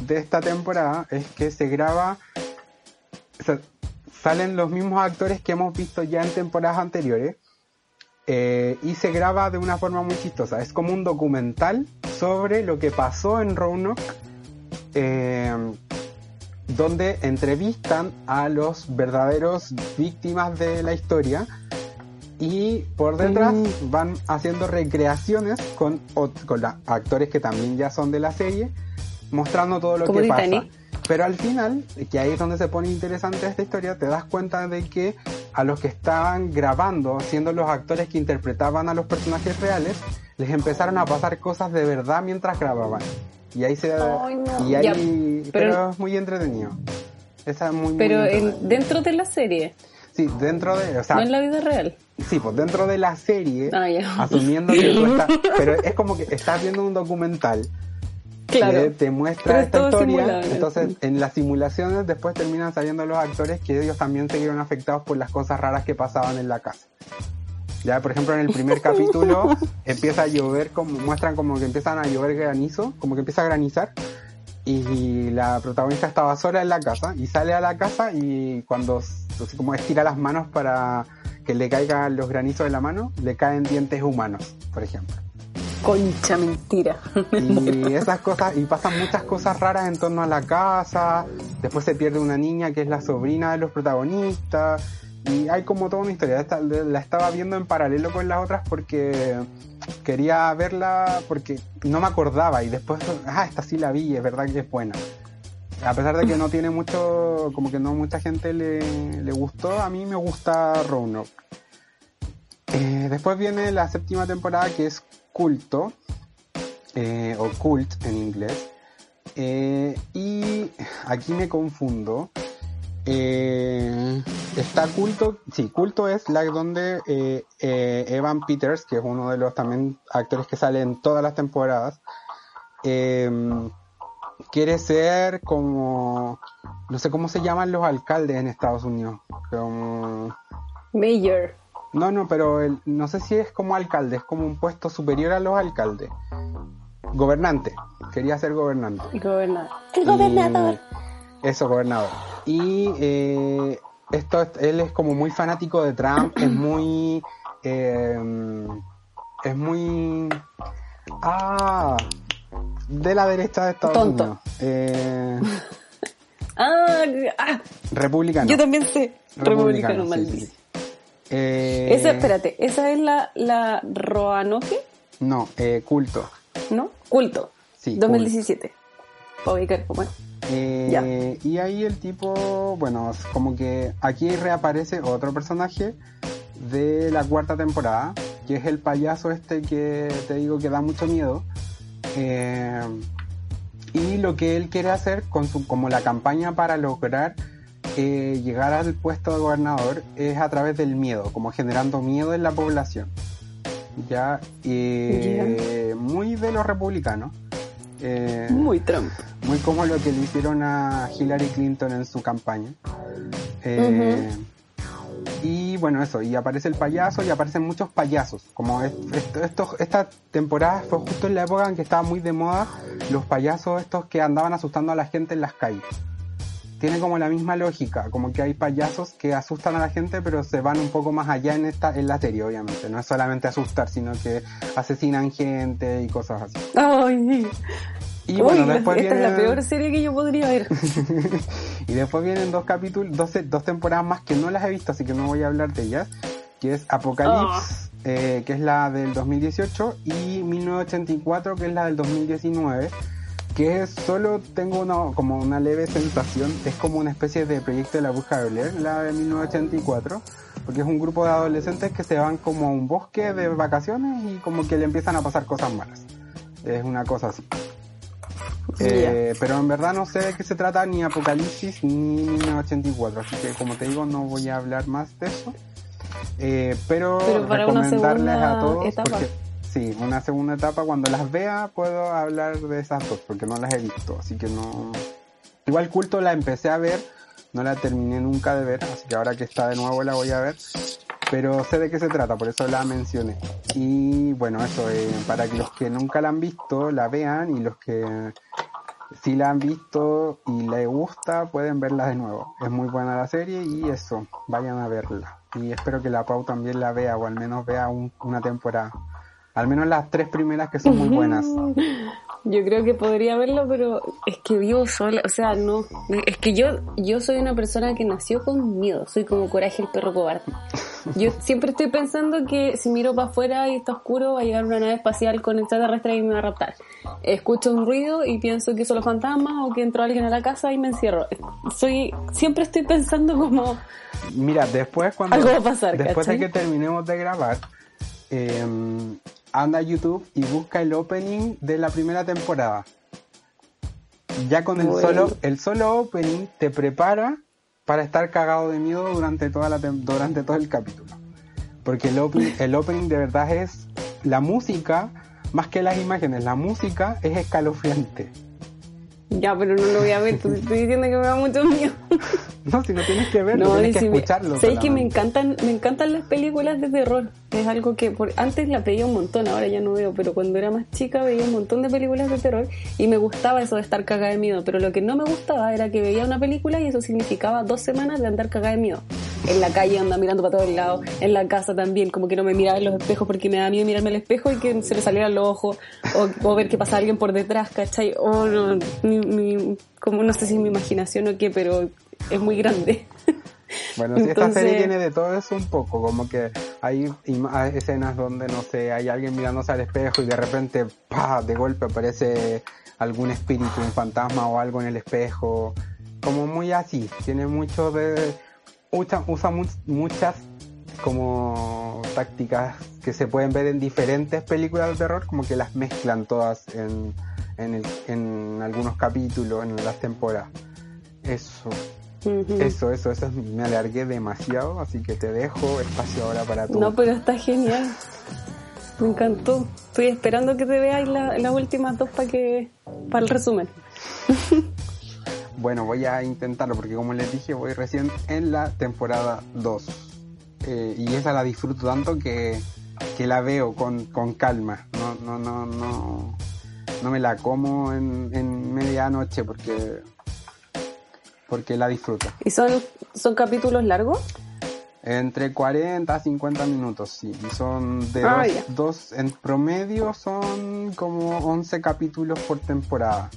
de esta temporada es que se graba, o sea, salen los mismos actores que hemos visto ya en temporadas anteriores, eh, y se graba de una forma muy chistosa. Es como un documental sobre lo que pasó en Roanoke, eh, donde entrevistan a los verdaderos víctimas de la historia y por detrás Mm. van haciendo recreaciones con, con la- actores que también ya son de la serie, mostrando todo lo Como que Titanic. pasa. Pero al final, que ahí es donde se pone interesante esta historia, te das cuenta de que a los que estaban grabando, siendo los actores que interpretaban a los personajes reales, les empezaron a pasar cosas de verdad mientras grababan. Y ahí se... Ay, no. Y ahí... Ya, pero, pero- es muy entretenido. Esa es muy, Pero en- dentro de la serie, Sí, dentro de... O sea, no en la vida real. Sí, pues dentro de la serie, Ah, asumiendo que tú estás, pero es como que estás viendo un documental que te muestra esta historia, entonces en las simulaciones después terminan saliendo los actores que ellos también se vieron afectados por las cosas raras que pasaban en la casa. Ya, por ejemplo, en el primer capítulo empieza a llover, como muestran como que empiezan a llover granizo, como que empieza a granizar y la protagonista estaba sola en la casa y sale a la casa y cuando así como estira las manos para que le caigan los granizos de la mano, le caen dientes humanos, por ejemplo. Concha, mentira. Y esas cosas, y pasan muchas cosas raras en torno a la casa, después se pierde una niña que es la sobrina de los protagonistas, y hay como toda una historia, Esta- la estaba viendo en paralelo con las otras porque quería verla porque no me acordaba y después, ah, esta sí la vi, es verdad que es buena. A pesar de que no tiene mucho, como que no mucha gente le, le gustó, a mí me gusta Roanoke. Eh, después viene la séptima temporada que es Culto, eh, o Cult en inglés. Eh, y aquí me confundo. Eh, está Culto, sí, Culto es la donde eh, Evan Peters, que es uno de los también actores que sale en todas las temporadas, eh, quiere ser como, no sé cómo se llaman los alcaldes en Estados Unidos, como Mayor. No, no, pero el, no sé si es como alcalde, es como un puesto superior a los alcaldes. Gobernante, quería ser gobernante. Gobernador. El gobernador. Eso, gobernador. Y eh, esto, es- él es como muy fanático de Trump, es muy, eh, es muy, ah, de la derecha de Estados Tonto. Unidos. Eh, Ah, ah, republicano. yo también sé. Republicano, sí, maldito. sí, sí. Eh, Esa, espérate, ¿esa es la, la Roanoke? No, eh, culto. ¿No? Culto. Sí, 2017. Para ubicar cómo es. Eh, Ya. Y ahí el tipo, bueno, como que aquí reaparece otro personaje de la cuarta temporada, que es el payaso este que te digo que da mucho miedo. Eh, y lo que él quiere hacer con su, como la campaña para lograr eh, llegar al puesto de gobernador es a través del miedo, como generando miedo en la población. Ya, eh, muy de los republicanos. Eh, Muy Trump. muy como lo que le hicieron a Hillary Clinton en su campaña. Eh, Y bueno, eso, y aparece el payaso y aparecen muchos payasos. Como es- esto, esto- esta temporada fue justo en la época en que estaba muy de moda los payasos estos que andaban asustando a la gente en las calles. Tiene como la misma lógica, como que hay payasos que asustan a la gente, pero se van un poco más allá en esta, en la serie, obviamente. No es solamente asustar, sino que asesinan gente y cosas así. Ay, Y bueno, después esta es la peor serie que yo podría ver. y después vienen dos capítulos, dos, dos temporadas más que no las he visto, así que no voy a hablar de ellas. Que es Apocalypse, eh, que es la del 2018, y 1984, que es la del 2019. Que solo tengo una, como una leve sensación, es como una especie de proyecto de la bruja de Blair, la de 1984, porque es un grupo de adolescentes que se van como a un bosque de vacaciones y como que le empiezan a pasar cosas malas. Es una cosa así. Eh, pero en verdad no sé de qué se trata ni Apocalipsis ni 1984, así que como te digo no voy a hablar más de eso. Eh, pero, Pero recomendarles a todos etapa. porque sí, una segunda etapa cuando las vea puedo hablar de esas dos porque no las he visto, así que no igual culto la empecé a ver, no la terminé nunca de ver, así que ahora que está de nuevo la voy a ver. Pero sé de qué se trata, por eso la mencioné. Y bueno, eso, eh, para que los que nunca la han visto la vean y los que si la han visto y les gusta, pueden verla de nuevo. Es muy buena la serie y eso, vayan a verla. Y espero que la Pau también la vea o al menos vea un- una temporada. Al menos las tres primeras que son muy buenas. Yo creo que podría verlo, pero es que vivo sola, o sea, no, es que yo yo soy una persona que nació con miedo, soy como Coraje el perro cobarde. Yo siempre estoy pensando que si miro para afuera y está oscuro va a llegar una nave espacial con extraterrestre y me va a raptar. Escucho un ruido y pienso que son los fantasmas o que entró alguien a la casa y me encierro. Soy siempre estoy pensando como Mira, después cuando Algo va a pasar, después ¿cachai? de que terminemos de grabar, eh, anda a YouTube y busca el opening de la primera temporada. Ya con el solo el solo opening te prepara para estar cagado de miedo durante toda la durante todo el capítulo. Porque el opening, el opening de verdad es la música más que las imágenes, la música es escalofriante. Ya, pero no lo voy a ver, estoy diciendo que me da mucho miedo. No, si no tienes que verlo, No, tienes que si escucharlo. Sabes que me encantan, me encantan las películas de terror. Es algo que por, antes la veía un montón, ahora ya no veo, pero cuando era más chica veía un montón de películas de terror y me gustaba eso de estar cagada de miedo. Pero lo que no me gustaba era que veía una película y eso significaba dos semanas de andar cagada de miedo. En la calle anda mirando para todos lados, en la casa también, como que no me miraba en los espejos porque me da miedo mirarme al espejo y que se me salieran los ojos, o, o ver que pasa alguien por detrás, ¿cachai? O no, mi- mi- como no sé si es mi imaginación o qué, pero es muy grande. Bueno, sí, esta serie tiene de todo eso un poco, como que hay escenas donde, no sé, hay alguien mirándose al espejo y de repente, pa, de golpe aparece algún espíritu, un fantasma o algo en el espejo, como muy así, tiene mucho de, usa, usa mu- muchas como tácticas que se pueden ver en diferentes películas de terror, como que las mezclan todas en, en, el- en algunos capítulos, en las temporadas. Eso. Eso, eso, eso, me alargué demasiado, así que te dejo espacio ahora para tu... No, pero está genial. Me encantó. Estoy esperando que te veáis la- las últimas dos para que para el resumen. Bueno, voy a intentarlo porque como les dije, voy recién en la temporada 2. eh, y esa la disfruto tanto que, que la veo con, con calma. No, no, no, no, no me la como en, en medianoche porque, porque la disfruto. ¿Y son, son capítulos largos? Entre 40 a 50 minutos, sí. Y son de Ah, dos, dos- en promedio son como 11 capítulos por temporada.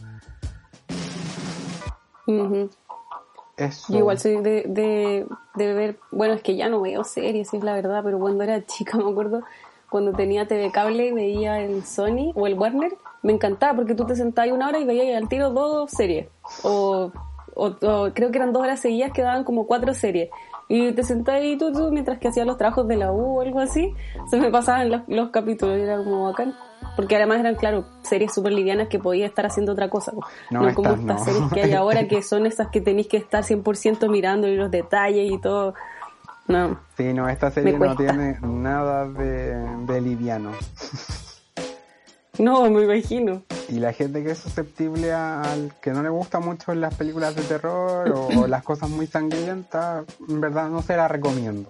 Eso. Yo igual soy de, de, de ver, bueno, es que ya no veo series, es la verdad, pero cuando era chica me acuerdo, cuando tenía TV cable y veía el Sony o el Warner, me encantaba porque tú te sentabas una hora y veías al tiro dos series. O, o, o creo que eran dos horas seguidas que daban como cuatro series. Y te sentabas ahí tú, tú, mientras que hacías los trabajos de la U o algo así, se me pasaban los, los capítulos y era como bacán. Porque además eran, claro, series súper livianas que podía estar haciendo otra cosa. No, No, como estas no. series que hay ahora que son esas que tenéis que estar 100% mirando y los detalles y todo. No. Sí, no, esta serie no tiene nada de, de liviano. No, me imagino. Y la gente que es susceptible a- al que no le gusta mucho las películas de terror o, o las cosas muy sangrientas, en verdad no se la recomiendo.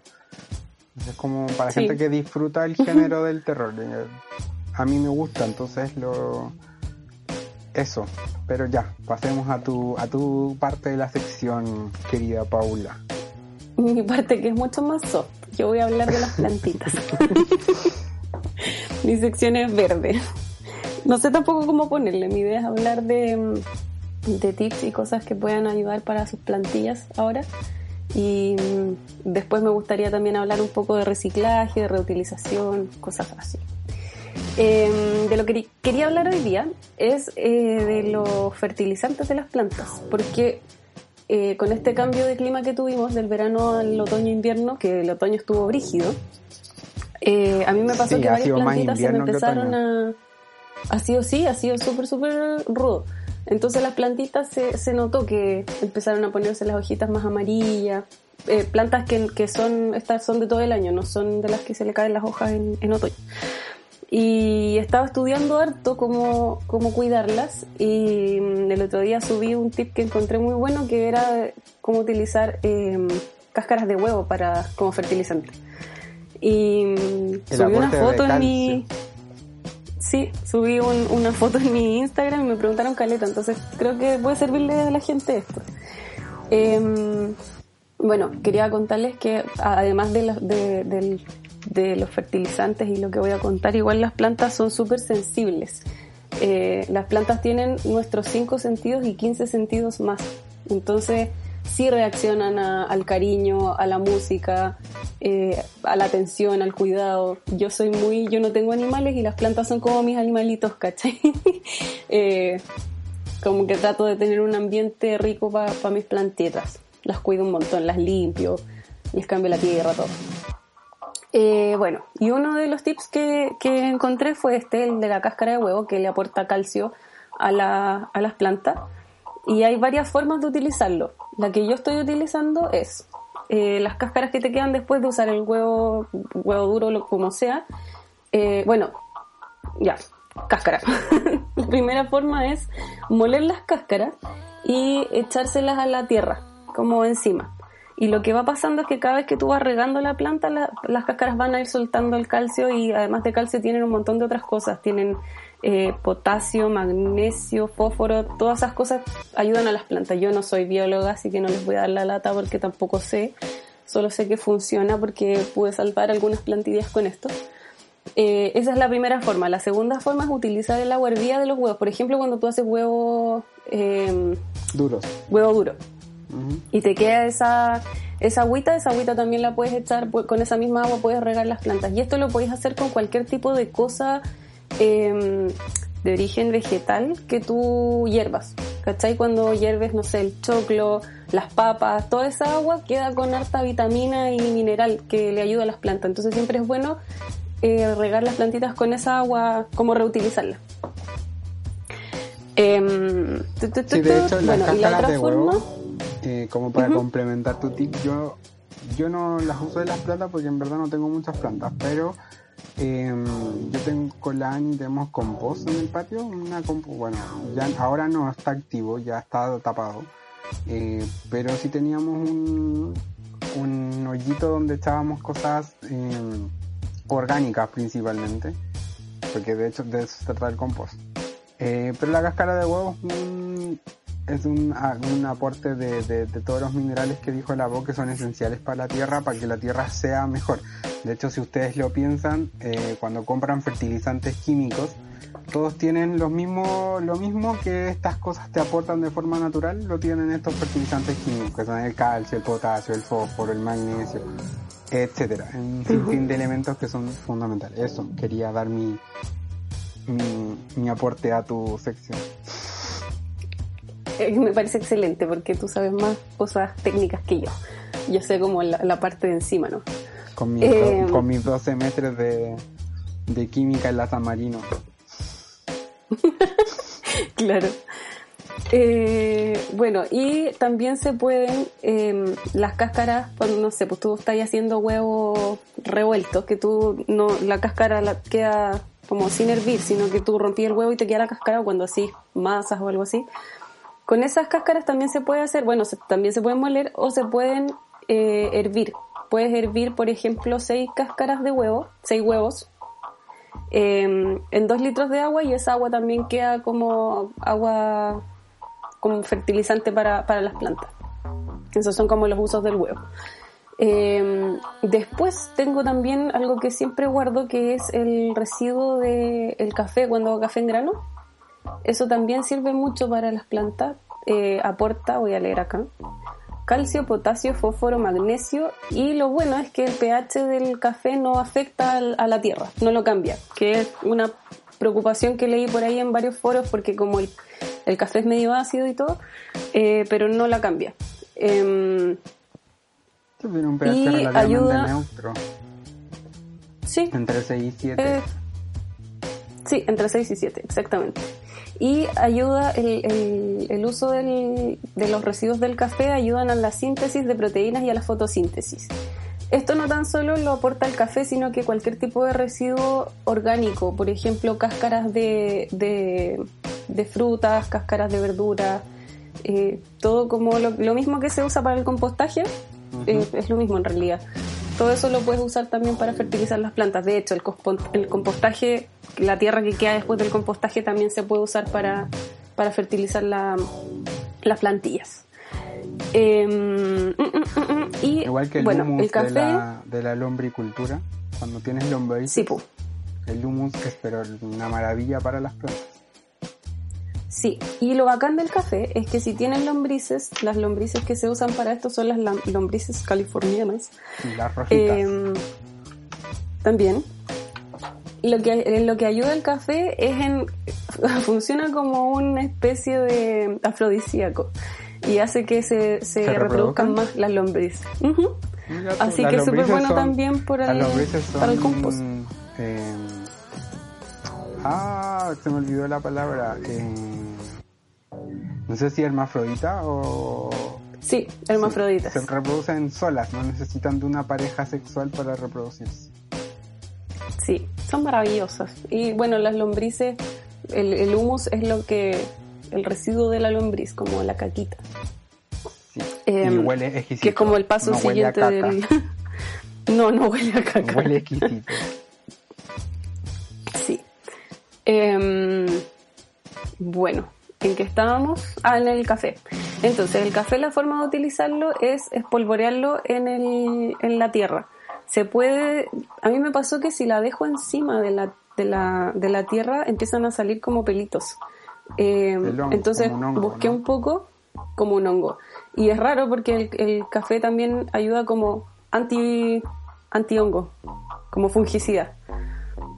Es como para Sí. gente que disfruta el género del terror. A mí me gusta, entonces lo eso. Pero ya, pasemos a tu a tu parte de la sección, querida Paula. Mi parte que es mucho más soft. Yo voy a hablar de las plantitas. Mi sección es verde. No sé tampoco cómo ponerle. Mi idea es hablar de, de tips y cosas que puedan ayudar para sus plantillas ahora. Y después me gustaría también hablar un poco de reciclaje, de reutilización, cosas así. Eh, de lo que quería hablar hoy día es eh, de los fertilizantes de las plantas, porque eh, con este cambio de clima que tuvimos del verano al otoño-invierno, que el otoño estuvo brígido, eh, a mí me pasó Sí, que varias plantitas se me empezaron a... Ha sido, sí, ha sido súper, súper rudo. Entonces las plantitas se, se notó que empezaron a ponerse las hojitas más amarillas. Eh, plantas que, que son, estas son de todo el año, no son de las que se le caen las hojas en, en otoño y estaba estudiando harto cómo, cómo cuidarlas y mm, el otro día subí un tip que encontré muy bueno que era cómo utilizar eh, cáscaras de huevo para como fertilizante. Y mm, El subí una foto en mi sí subí un- una foto en mi Instagram y me preguntaron caleta entonces creo que puede servirle a la gente esto. Em, bueno, quería contarles que además de, de- del- de los fertilizantes y lo que voy a contar, igual las plantas son súper sensibles. Eh, las plantas tienen nuestros 5 sentidos y 15 sentidos más. Entonces, sí reaccionan al cariño, a la música, eh, a la atención, al cuidado. Yo soy muy, yo no tengo animales y las plantas son como mis animalitos, ¿cachai? Eh, como que trato de tener un ambiente rico para mis plantitas. Las cuido un montón, las limpio, les cambio la tierra, todo. Eh, bueno, y uno de los tips que, que encontré fue este, el de la cáscara de huevo, que le aporta calcio a, la, a las plantas. Y hay varias formas de utilizarlo. La que yo estoy utilizando es eh, las cáscaras que te quedan después de usar el huevo, huevo duro, lo, como sea. Eh, bueno, ya, cáscara. la primera forma es moler las cáscaras y echárselas a la tierra, como encima. Y lo que va pasando es que cada vez que tú vas regando la planta, la- las cáscaras van a ir soltando el calcio y además de calcio tienen un montón de otras cosas. Tienen eh, potasio, magnesio, fósforo, todas esas cosas ayudan a las plantas. Yo no soy bióloga, así que no les voy a dar la lata porque tampoco sé. Solo sé que funciona porque pude salvar algunas plantillas con esto. Eh, esa es la primera forma. La segunda forma es utilizar el agua de los huevos. Por ejemplo, cuando tú haces huevo, eh, Duros. huevo duro Y te queda esa, esa agüita, esa agüita también la puedes echar, con esa misma agua puedes regar las plantas. Y esto lo podéis hacer con cualquier tipo de cosa eh, de origen vegetal que tú hierbas. ¿Cachai? Cuando hierves, no sé, el choclo, las papas, toda esa agua queda con harta vitamina y mineral que le ayuda a las plantas. Entonces siempre es bueno eh, regar las plantitas con esa agua, como reutilizarla. Em, tu, tu, tu, Sí, de hecho, bueno, y la otra de forma... huevo, eh, como para complementar tu tip, yo, yo no las uso de las plantas porque en verdad no tengo muchas plantas, pero eh, yo tengo con la Ani tenemos compost en el patio, una compost, bueno, ya ahora no está activo, ya está tapado, eh, pero sí teníamos un, un hoyito donde echábamos cosas eh, orgánicas principalmente, porque de hecho de eso se trata el compost. Eh, pero la cáscara de huevo mm, es un, ah, un aporte de, de, de, todos los minerales que dijo la voz que son esenciales para la tierra, para que la tierra sea mejor. De hecho, si ustedes lo piensan, eh, cuando compran fertilizantes químicos, todos tienen lo mismo, lo mismo que estas cosas te aportan de forma natural, lo tienen estos fertilizantes químicos, que son el calcio, el potasio, el fósforo, el magnesio, etcétera, un sinfín de elementos que son fundamentales. Eso, quería dar mi, mi, mi aporte a tu sección. Eh, me parece excelente porque tú sabes más cosas técnicas que yo. Yo sé como la, la parte de encima, ¿no? Con mis, eh, do, con mis 12 metros de, de química en la San Marino. claro. Eh, bueno, y también se pueden eh, las cáscaras, cuando no sé, pues tú estás haciendo huevos revueltos, que tú no, la cáscara la queda como sin hervir, sino que tú rompí el huevo y te queda la cáscara cuando así masas o algo así. Con esas cáscaras también se puede hacer, bueno, se, también se pueden moler o se pueden eh, hervir. Puedes hervir, por ejemplo, seis cáscaras de huevo, seis huevos, eh, en dos litros de agua y esa agua también queda como agua como fertilizante para, para las plantas. Esos son como los usos del huevo. Eh, después tengo también algo que siempre guardo que es el residuo del el café cuando hago café en grano. Eso también sirve mucho para las plantas. Eh, aporta, voy a leer acá, calcio, potasio, fósforo, magnesio y lo bueno es que el pH del café no afecta al, a la tierra, no lo cambia, que es una preocupación que leí por ahí en varios foros porque como el, el café es medio ácido y todo, eh, pero no la cambia. Eh, un pH relativamente ayuda- neutro, sí, entre 6 y 7. Eh, sí, entre 6 y 7, exactamente. Y ayuda, el, el, el uso del, de los residuos del café ayudan a la síntesis de proteínas y a la fotosíntesis. Esto no tan solo lo aporta el café, sino que cualquier tipo de residuo orgánico, por ejemplo, cáscaras de, de, de frutas, cáscaras de verduras, eh, todo como lo, lo mismo que se usa para el compostaje, eh, es lo mismo en realidad. Todo eso lo puedes usar también para fertilizar las plantas. De hecho, el, el compostaje, la tierra que queda después del compostaje también se puede usar para, para fertilizar la- las plantillas. Eh, mm, mm, mm, y Igual que el bueno, humus el café, de, la, de la lombricultura, cuando tienes lombrices, sí, el humus es pero una maravilla para las plantas. Sí. Y lo bacán del café es que si tienen lombrices, las lombrices que se usan para esto son las lombrices californianas. Las rojitas. Eh, también. Lo que, lo que ayuda el café es en. funciona como una especie de afrodisíaco y hace que se, se, ¿Se reproduzcan más las lombrices. Mira Así que es súper bueno son- también el, son, para el compost. eh, ah, se me olvidó la palabra. eh, no sé si hermafrodita o... Sí, hermafroditas. Se reproducen solas, no necesitan de una pareja sexual para reproducirse. Sí, son maravillosas. Y bueno, las lombrices, el, el humus es lo que. el residuo de la lombriz, como la caquita. Sí. Em, y huele exquisito. Que es como el paso no siguiente del. no, no huele a caca. Huele exquisito. Sí. Em, bueno, ¿en qué estábamos? Ah, en el café. Entonces, el café, la forma de utilizarlo es espolvorearlo en, el, en la tierra. Se puede, a mí me pasó que si la dejo encima de la, de la, de la tierra, empiezan a salir como pelitos. Em, hongo, entonces, como un hongo, busqué ¿no? un poco como un hongo. Y es raro porque el, el café también ayuda como anti, anti hongo, como fungicida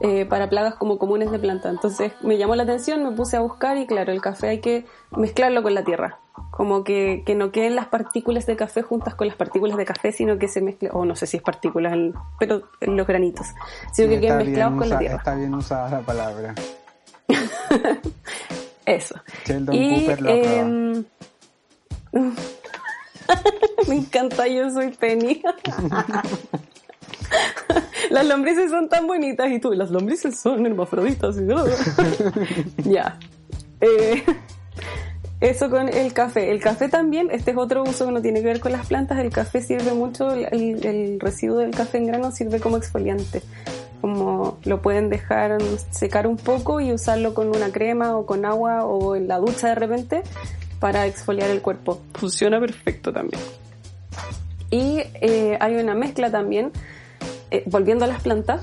eh, para plagas como comunes de planta. Entonces me llamó la atención, me puse a buscar y claro, el café hay que mezclarlo con la tierra. Como que, que no queden las partículas de café juntas con las partículas de café, sino que se mezcle, o no sé si es partículas, pero los granitos, sino que queden mezclados con la tierra. está bien usada la palabra. Eso. Sheldon y Cooper lo em, me encanta, yo soy Penny. las lombrices son tan bonitas y tú, las lombrices son hermafroditas. y- ya. Eh, Eso con el café. El café también, este es otro uso que no tiene que ver con las plantas. El café sirve mucho, el, el residuo del café en grano sirve como exfoliante. Como lo pueden dejar secar un poco y usarlo con una crema o con agua o en la ducha de repente para exfoliar el cuerpo. Funciona perfecto también. Y eh, hay una mezcla también, eh, volviendo a las plantas,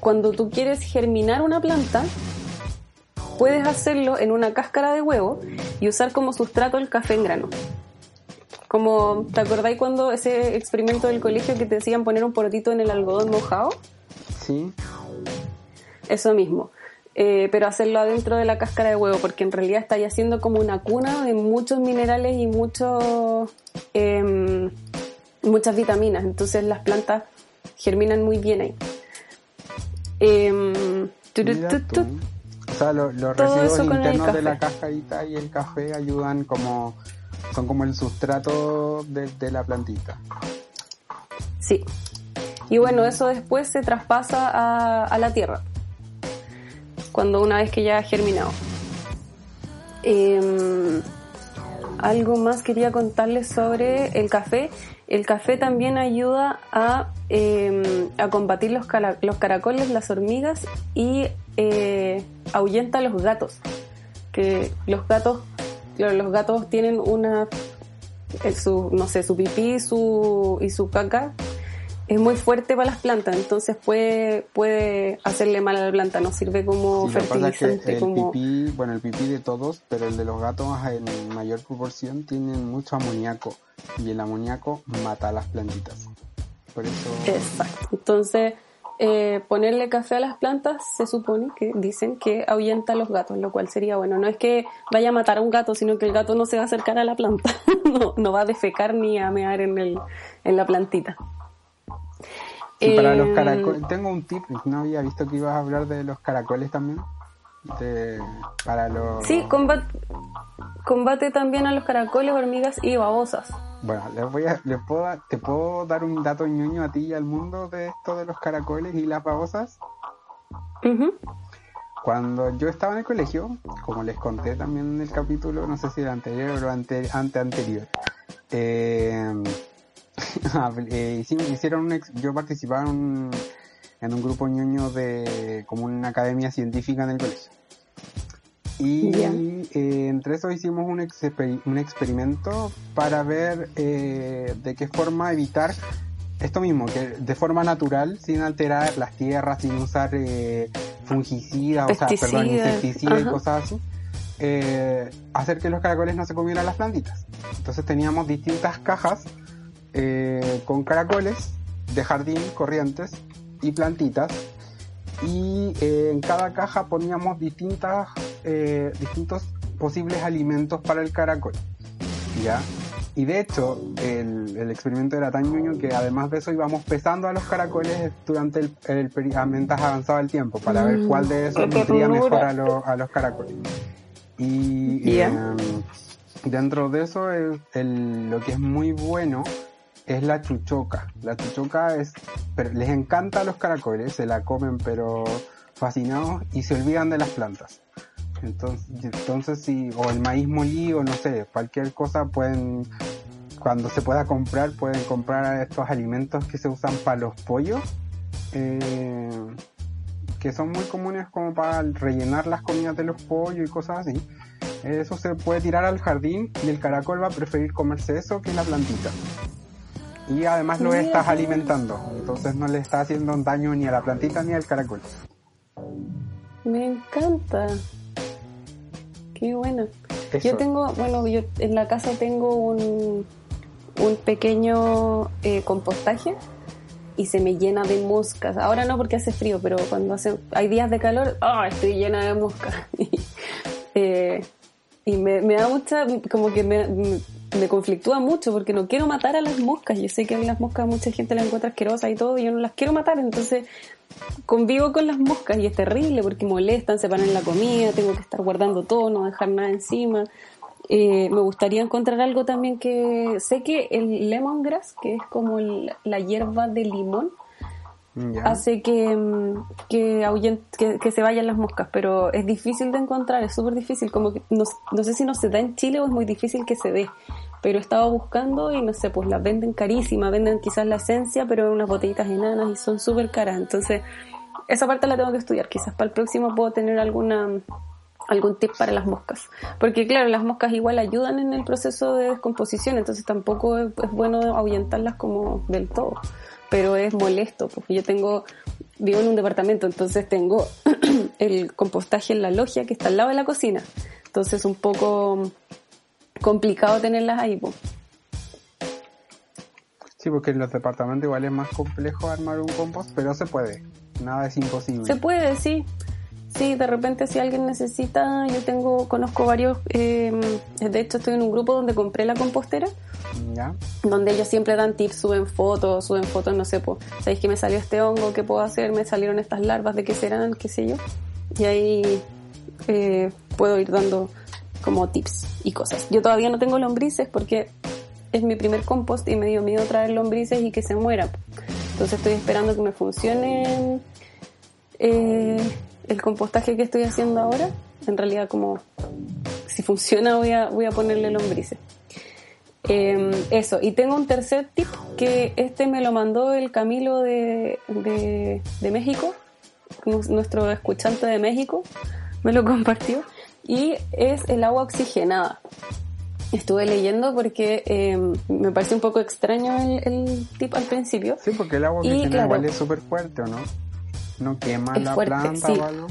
cuando tú quieres germinar una planta, puedes hacerlo en una cáscara de huevo y usar como sustrato el café en grano. Como, ¿te acordáis cuando ese experimento del colegio que te decían poner un porotito en el algodón mojado? Sí. Eso mismo. Eh, pero hacerlo adentro de la cáscara de huevo, porque en realidad está ya haciendo como una cuna de muchos minerales y muchos em, muchas vitaminas, entonces las plantas germinan muy bien ahí. Em, o sea, los residuos internos de la cascarita y el café ayudan como, son como el sustrato de, la plantita. Sí. Y bueno, eso después se traspasa a, a la tierra, cuando una vez que ya ha germinado. Eh, algo más quería contarles sobre el café. El café también ayuda a, em, a combatir los, caracoles, las hormigas y eh, ahuyenta a los gatos. Que los gatos, los gatos tienen una, eh, su, no sé, su pipí su, y su caca es muy fuerte para las plantas, entonces puede, puede hacerle mal a la planta, no sirve como fertilizante. el como... pipí, bueno, el pipí de todos, pero el de los gatos en mayor proporción tienen mucho amoníaco y el amoníaco mata a las plantitas. Por eso... Exacto. Entonces, eh, ponerle café a las plantas se supone que dicen que ahuyenta a los gatos, lo cual sería bueno. No es que vaya a matar a un gato, sino que el gato no se va a acercar a la planta, no, no va a defecar ni a mear en, el, en la plantita para los em, caracoles, tengo un tip, no había visto que ibas a hablar de los caracoles también. para los... Sí, combate, combate también a los caracoles, hormigas y babosas. Bueno, les voy a, les puedo, ¿te puedo dar un dato ñoño a ti y al mundo de esto de los caracoles y las babosas? Cuando yo estaba en el colegio, como les conté también en el capítulo, no sé si era anterior o ante, ante anterior, eh, Eh, hicieron un yo participaba en un, en un grupo ñoño de como una academia científica en el colegio. Y eh, entre eso hicimos un, un experimento para ver eh, de qué forma evitar esto mismo, que de forma natural, sin alterar las tierras, sin usar fungicidas, o sea, perdón, insecticidas y cosas así, hacer que los caracoles no se comieran las plantitas. Entonces teníamos distintas cajas eh, con caracoles de jardín, corrientes y plantitas. Y eh, en cada caja poníamos distintas, eh, distintos posibles alimentos para el caracol. ¿Ya? Y de hecho, el, experimento era tan ñoño que además de eso íbamos pesando a los caracoles durante el, el mientras avanzaba el tiempo para ver mm, cuál de esos nutría mejor a, a, los caracoles. Y em, dentro de eso, lo que es muy bueno es la chuchoca. La chuchoca es, les encanta los caracoles, se la comen pero fascinados y se olvidan de las plantas. Entonces, entonces sí, o el maíz molido, no sé, cualquier cosa pueden, cuando se pueda comprar, pueden comprar estos alimentos que se usan para los pollos, eh, que son muy comunes como para rellenar las comidas de los pollos y cosas así. Eso se puede tirar al jardín y el caracol va a preferir comerse eso que la plantita y además lo estás alimentando, entonces no le está haciendo daño ni a la plantita ni al caracol. Me encanta. Qué bueno. Yo tengo, bueno, yo en la casa tengo un, un pequeño eh, compostaje y se me llena de moscas. Ahora no porque hace frío, pero cuando hace, hay días de calor, ¡ah! estoy llena de moscas. Eh, y me, me, da mucha, como que me, me conflictúa mucho porque no quiero matar a las moscas. Yo sé que a las moscas mucha gente las encuentra asquerosas y todo, y yo no las quiero matar, entonces convivo con las moscas y es terrible porque molestan, se paran en la comida, tengo que estar guardando todo, no dejar nada encima. Eh, me gustaría encontrar algo también que sé que el lemongrass, que es como la hierba de limón, hace que, mm, que, que, se vayan las moscas, pero es difícil de encontrar, es súper difícil, como que no, no, sé si no se da en Chile o es muy difícil que se dé, pero estaba buscando y no sé, pues las venden carísimas, venden quizás la esencia, pero unas botellitas enanas y son súper caras, entonces esa parte la tengo que estudiar, quizás para el próximo puedo tener alguna algún tip para las moscas. Porque claro, las moscas igual ayudan en el proceso de descomposición, entonces tampoco es, es bueno ahuyentarlas como del todo pero es molesto porque yo tengo, vivo en un departamento, entonces tengo el compostaje en la logia que está al lado de la cocina. Entonces es un poco complicado tenerlas ahí. Sí, porque en los departamentos igual es más complejo armar un compost, pero se puede. Nada es imposible. Se puede, sí. Sí, de repente si alguien necesita, yo tengo, conozco varios, eh, de hecho estoy en un grupo donde compré la compostera donde ellos siempre dan tips, suben fotos, suben fotos, no sé, pues, ¿sabéis que me salió este hongo? ¿Qué puedo hacer? Me salieron estas larvas, ¿de qué serán? ¿Qué sé yo? Y ahí eh, puedo ir dando como tips y cosas. Yo todavía no tengo lombrices porque es mi primer compost y me dio miedo traer lombrices y que se mueran. Entonces estoy esperando que me funcione eh, el compostaje que estoy haciendo ahora. En realidad como si funciona voy a, voy a ponerle lombrices. Em, eso, y tengo un tercer tip que este me lo mandó el Camilo de, de, México, nuestro escuchante de México, me lo compartió, y es el agua oxigenada. Estuve leyendo porque em, me parece un poco extraño el, tip al principio. Sí, porque el agua oxigenada igual es súper fuerte, ¿o no? No quema la planta o algo.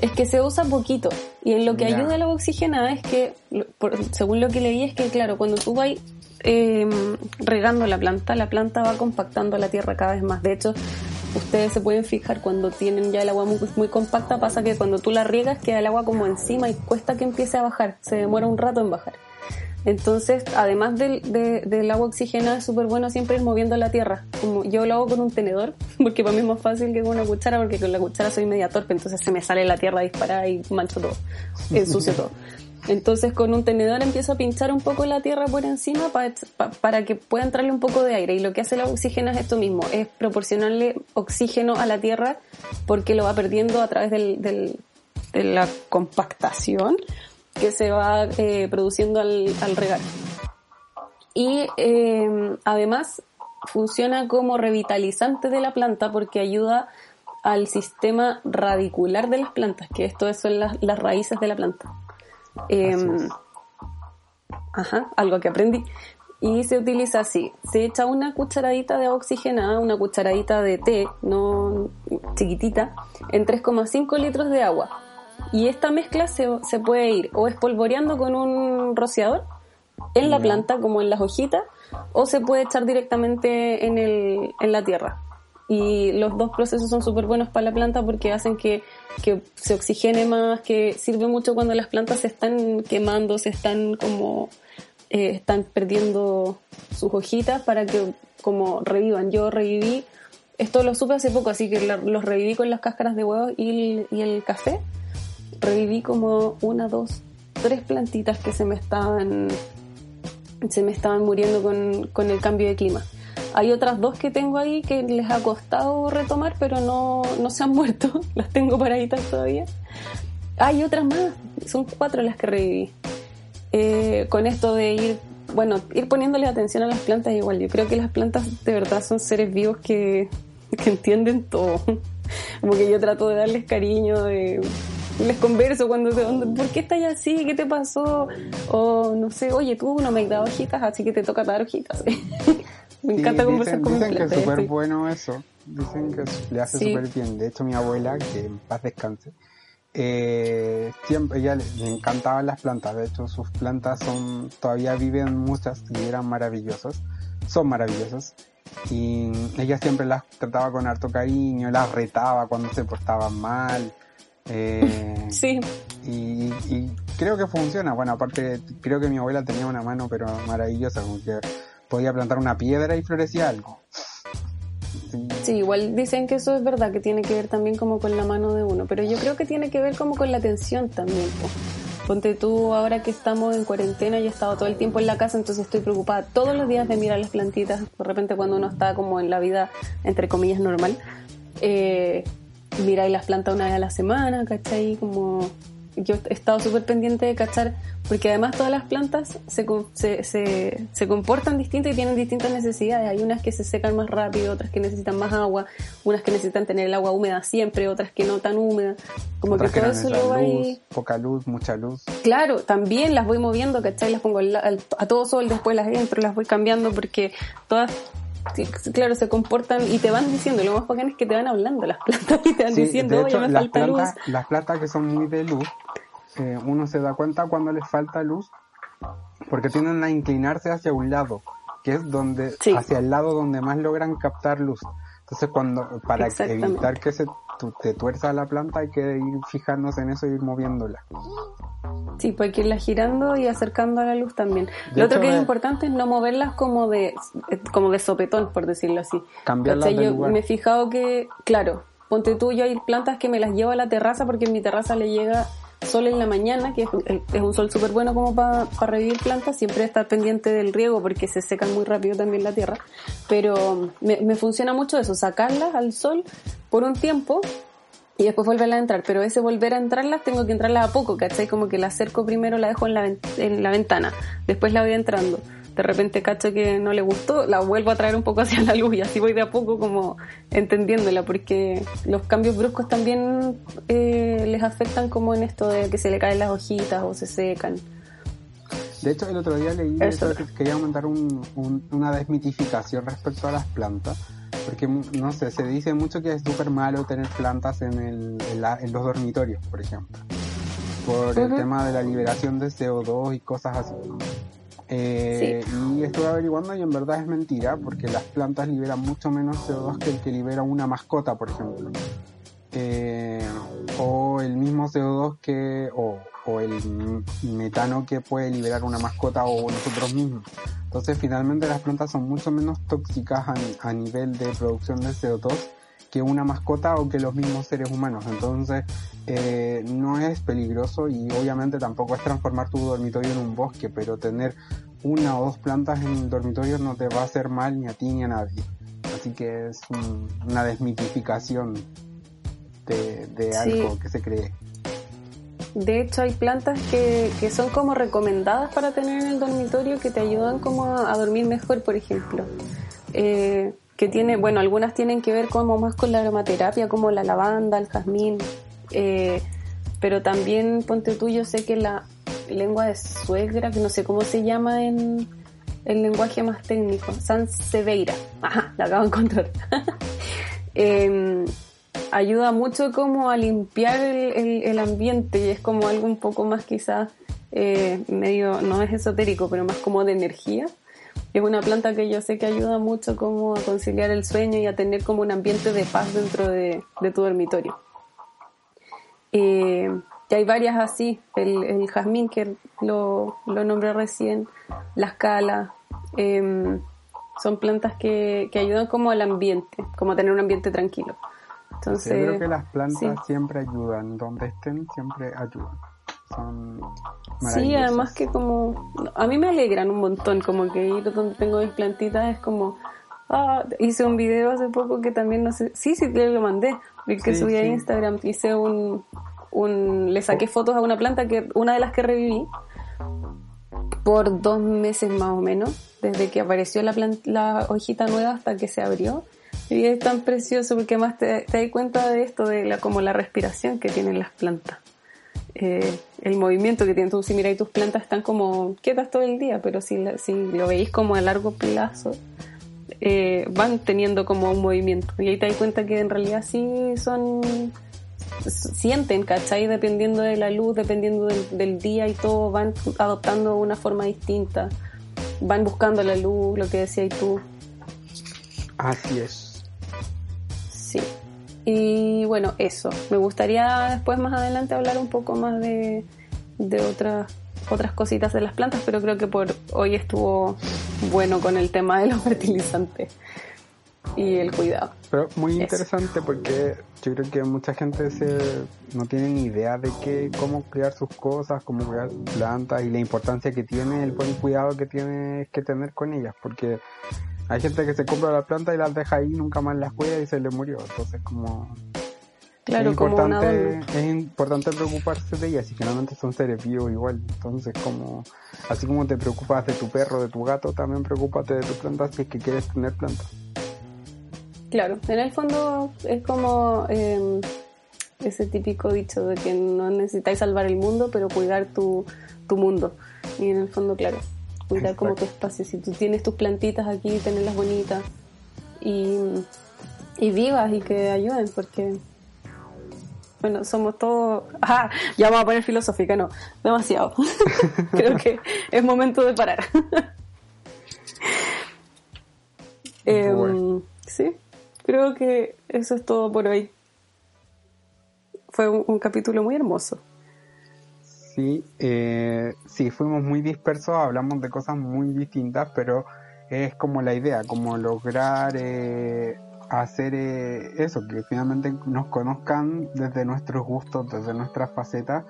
Es que se usa poquito. Y en lo que ayuda a la oxigenada es que, según lo que leí, es que, claro, cuando tú vas em, regando la planta, la planta va compactando la tierra cada vez más. De hecho, ustedes se pueden fijar cuando tienen ya el agua muy, muy, compacta, pasa que cuando tú la riegas queda el agua como encima y cuesta que empiece a bajar. Se demora un rato en bajar. Entonces, además del, del agua oxigenada, es súper bueno siempre ir moviendo la tierra. Como yo lo hago con un tenedor, porque para mí es más fácil que con una cuchara, porque con la cuchara soy media torpe, entonces se me sale la tierra disparada y mancho todo, ensucio todo. Entonces con un tenedor empiezo a pinchar un poco la tierra por encima para, que pueda entrarle un poco de aire. Y lo que hace la oxigena es esto mismo, es proporcionarle oxígeno a la tierra porque lo va perdiendo a través del, del, de la compactación que se va eh, produciendo al, regar. Y eh, además funciona como revitalizante de la planta porque ayuda al sistema radicular de las plantas, que esto son las raíces de la planta. Em, ajá, algo que aprendí. Y se utiliza así, se echa una cucharadita de oxigenada, una cucharadita de té, no chiquitita, en 3,5 litros de agua y esta mezcla se, se puede ir o espolvoreando con un rociador en la planta, como en las hojitas, o se puede echar directamente en, el, en la tierra. Y los dos procesos son súper buenos para la planta porque hacen que, que, se oxigene más, que sirve mucho cuando las plantas se están quemando, se están como, eh, están perdiendo sus hojitas para que como revivan. Yo reviví, esto lo supe hace poco, así que los reviví con las cáscaras de huevo y y el café reviví como una, dos, tres plantitas que se me estaban, se me estaban muriendo con, con el cambio de clima. Hay otras dos que tengo ahí que les ha costado retomar, pero no, no se han muerto. Las tengo paraditas todavía. Hay otras más, son cuatro las que reviví. Eh, con esto de ir, bueno, ir poniéndole atención a las plantas igual. Yo creo que las plantas de verdad son seres vivos que, que entienden todo. Como que yo trato de darles cariño, de les converso cuando te, ¿por qué estás así? ¿Qué te pasó? O no sé, oye, tú no me has dado hojitas, así que te toca dar hojitas. me encanta conversar con Dicen que es súper bueno eso. Dicen que le hace súper bien. De hecho, mi abuela, que en paz descanse, eh, siempre ella le, encantaban las plantas. De hecho, sus plantas son todavía viven muchas y eran maravillosas. Son maravillosas. Y ella siempre las trataba con harto cariño, las retaba cuando se portaban mal eh, sí. Y, creo que funciona. Bueno, aparte, creo que mi abuela tenía una mano, pero maravillosa, como que podía plantar una piedra y florecía algo. Sí. igual dicen que eso es verdad, que tiene que ver también como con la mano de uno, pero yo creo que tiene que ver como con la atención también. Ponte tú ahora que estamos en cuarentena y he estado todo el tiempo en la casa, entonces estoy preocupada todos los días de mirar las plantitas. De repente cuando uno está como en la vida, entre comillas, normal, eh, miráis las plantas una vez a la semana, ¿cachai? Como yo he estado súper pendiente de cachar, porque además todas las plantas se, se, se, comportan distinto y tienen distintas necesidades. Hay unas que se secan más rápido, otras que necesitan más agua, unas que necesitan tener el agua húmeda siempre, otras que no tan húmeda. Como que todo eso lo va luz, Poca luz, mucha luz. Claro, también las voy moviendo, ¿cachai? Las pongo a todo sol, después las entro, las voy cambiando porque todas claro, se comportan y te van diciendo, lo más bacán es que te van hablando las plantas y te van diciendo, oye, me falta luz. Las plantas que son muy de luz, eh, uno se da cuenta cuando les falta luz, porque tienden a inclinarse hacia un lado, que es donde, hacia el lado donde más logran captar luz. Entonces, cuando, para evitar que se te tuerza la planta, hay que ir fijándose en eso y ir moviéndola. Sí, pues hay que irla girando y acercando a la luz también. Lo otro que es importante es no moverlas como de, como de sopetón, por decirlo así. Cambiarlas Yo me he fijado que, claro, ponte tú, yo hay plantas que me las llevo a la terraza porque en mi terraza le llega sol en la mañana, que es, un sol súper bueno como para revivir plantas, siempre estar pendiente del riego porque se secan muy rápido también la tierra, pero me, me funciona mucho eso, sacarlas al sol por un tiempo y después volverla a entrar, pero ese volver a entrarlas tengo que entrarlas a poco, ¿cachai? Como que la acerco primero, la dejo en la, en la ventana, después la voy entrando. De repente cacho que no le gustó, la vuelvo a traer un poco hacia la luz y así voy de a poco como entendiéndola, porque los cambios bruscos también eh, les afectan como en esto de que se le caen las hojitas o se secan. De hecho, el otro día leí que quería aumentar una desmitificación respecto a las plantas porque, no sé, se dice mucho que es súper malo tener plantas en, el, en, los dormitorios, por ejemplo. Por el tema de la liberación de CO2 y cosas así. Eh, y estuve averiguando y en verdad es mentira, porque las plantas liberan mucho menos CO2 que el que libera una mascota, por ejemplo. Eh, o el mismo CO2 que, o, o el metano que puede liberar una mascota o nosotros mismos. Entonces finalmente las plantas son mucho menos tóxicas a, nivel de producción de CO2 que una mascota o que los mismos seres humanos. Entonces eh, no es peligroso y obviamente tampoco es transformar tu dormitorio en un bosque, pero tener una o dos plantas en el dormitorio no te va a hacer mal ni a ti ni a nadie. Así que es una desmitificación de, algo que se cree. De hecho, hay plantas que, que son como recomendadas para tener en el dormitorio que te ayudan como a, dormir mejor, por ejemplo. Eh, que tiene, bueno, algunas tienen que ver como más con la aromaterapia, como la lavanda, el jazmín, eh, pero también, ponte tú, yo sé que la lengua de suegra, que no sé cómo se llama en el lenguaje más técnico, Sanseveira, ajá, la acabo de encontrar. eh, ayuda mucho como a limpiar el, el, ambiente y es como algo un poco más quizás eh, medio, no es esotérico, pero más como de energía. Es una planta que yo sé que ayuda mucho como a conciliar el sueño y a tener como un ambiente de paz dentro de, de tu dormitorio. Eh, y hay varias así, el, el jazmín que lo, lo nombré recién, las calas, em, son plantas que, que ayudan como al ambiente, como a tener un ambiente tranquilo. Entonces, Yo creo que las plantas siempre ayudan, donde estén siempre ayudan. Son Sí, además que como a mí me alegran un montón, como que ir donde tengo mis plantitas es como ah, hice un video hace poco que también no sé, sí, sí, le lo mandé, vi que subí a Instagram, hice un, un le saqué fotos a una planta que una de las que reviví por dos meses más o menos, desde que apareció la, la hojita nueva hasta que se abrió y es tan precioso porque más te, te das cuenta de esto, de la, como la respiración que tienen las plantas. Eh, el movimiento que tienen. Tú si miráis tus plantas están como quietas todo el día, pero si, si lo veis como a largo plazo, eh, van teniendo como un movimiento. Y ahí te das cuenta que en realidad sí son, sienten, ¿cachai? Dependiendo de la luz, dependiendo del, del día y todo, van adoptando una forma distinta. Van buscando la luz, lo que decías tú. Así es. Y bueno, eso. Me gustaría después más adelante hablar un poco más de, de otras otras cositas de las plantas, pero creo que por hoy estuvo bueno con el tema de los fertilizantes. y el cuidado. Pero muy interesante porque yo creo que mucha gente se no tiene ni idea de que cómo cuidar sus cosas, cómo cuidar plantas y la importancia que tiene el buen cuidado que tiene que tener con ellas, porque hay gente que se compra la planta y las deja ahí, nunca más las cuida y se le murió, entonces como Claro, es como importante, es importante preocuparse de ellas y finalmente son seres vivos igual. Entonces, como así como te preocupas de tu perro, de tu gato, también preocúpate de tu planta si es que quieres tener plantas. Claro, en el fondo es como eh, ese típico dicho de que no necesitáis salvar el mundo, pero cuidar tu, tu mundo. Y en el fondo, claro, cuidar como tu espacio. Si tú tienes tus plantitas aquí, tenerlas bonitas y, y vivas y que ayuden, porque bueno, somos todos... Ah, ya vamos a poner filosófica, no, demasiado. Creo que es momento de parar. eh. Sí, creo que eso es todo por hoy. Fue un, un capítulo muy hermoso. Sí, eh, sí, fuimos muy dispersos, hablamos de cosas muy distintas, pero es como la idea, como lograr eh, hacer eh, eso, que finalmente nos conozcan desde nuestros gustos, desde nuestras facetas.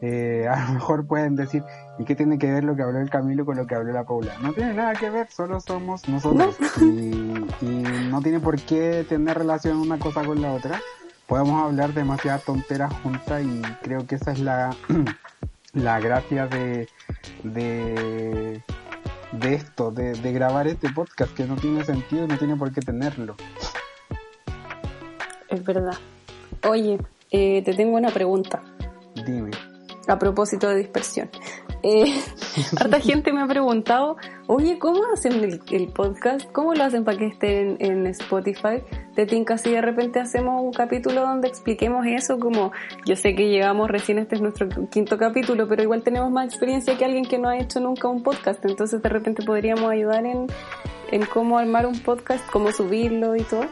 Eh, a lo mejor pueden decir, ¿y qué tiene que ver lo que habló el Camilo con lo que habló la Paula? No tiene nada que ver, solo somos nosotros. Y, y no tiene por qué tener relación una cosa con la otra. Podemos hablar demasiadas tonteras juntas y creo que esa es la, la gracia de, de, de esto, de, de grabar este podcast, que no tiene sentido y no tiene por qué tenerlo. Es verdad. Oye, eh, te tengo una pregunta Dime. a propósito de dispersión. Eh, harta gente me ha preguntado, oye, ¿cómo hacen el, el podcast? ¿Cómo lo hacen para que esté en, en Spotify? ¿Te tinca si de repente hacemos un capítulo donde expliquemos eso? Como yo sé que llegamos recién, este es nuestro quinto capítulo, pero igual tenemos más experiencia que alguien que no ha hecho nunca un podcast, entonces de repente podríamos ayudar en, en cómo armar un podcast, cómo subirlo y todo.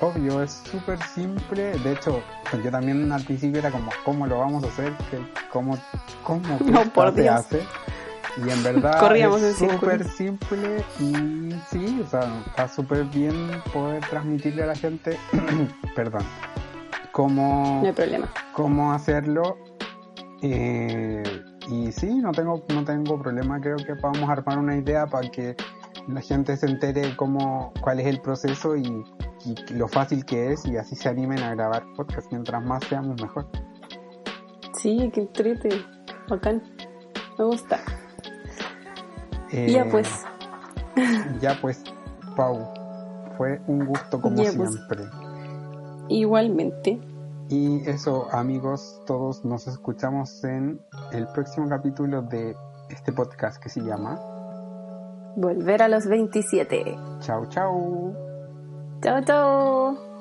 Obvio, es súper simple. De hecho, yo también al principio era como, ¿cómo lo vamos a hacer? ¿Qué- ¿Cómo, cómo No, qué por se Dios. hace? Y en verdad Corríamos es súper simple y sí, o sea, está súper bien poder transmitirle a la gente, perdón, cómo, No hay problema. cómo hacerlo. Eh, y sí, no tengo, no tengo problema. Creo que podemos armar una idea para que la gente se entere cómo, cuál es el proceso y, y lo fácil que es y así se animen a grabar podcast. Mientras más seamos, mejor. Sí, qué triste, bacán. Me gusta. Eh, ya pues, Ya pues, Pau, fue un gusto como Ya, pues. siempre. igualmente. Y eso, amigos, todos nos escuchamos en el próximo capítulo de este podcast que se llama Volver a los 27. Chau Chau. Chao, chao.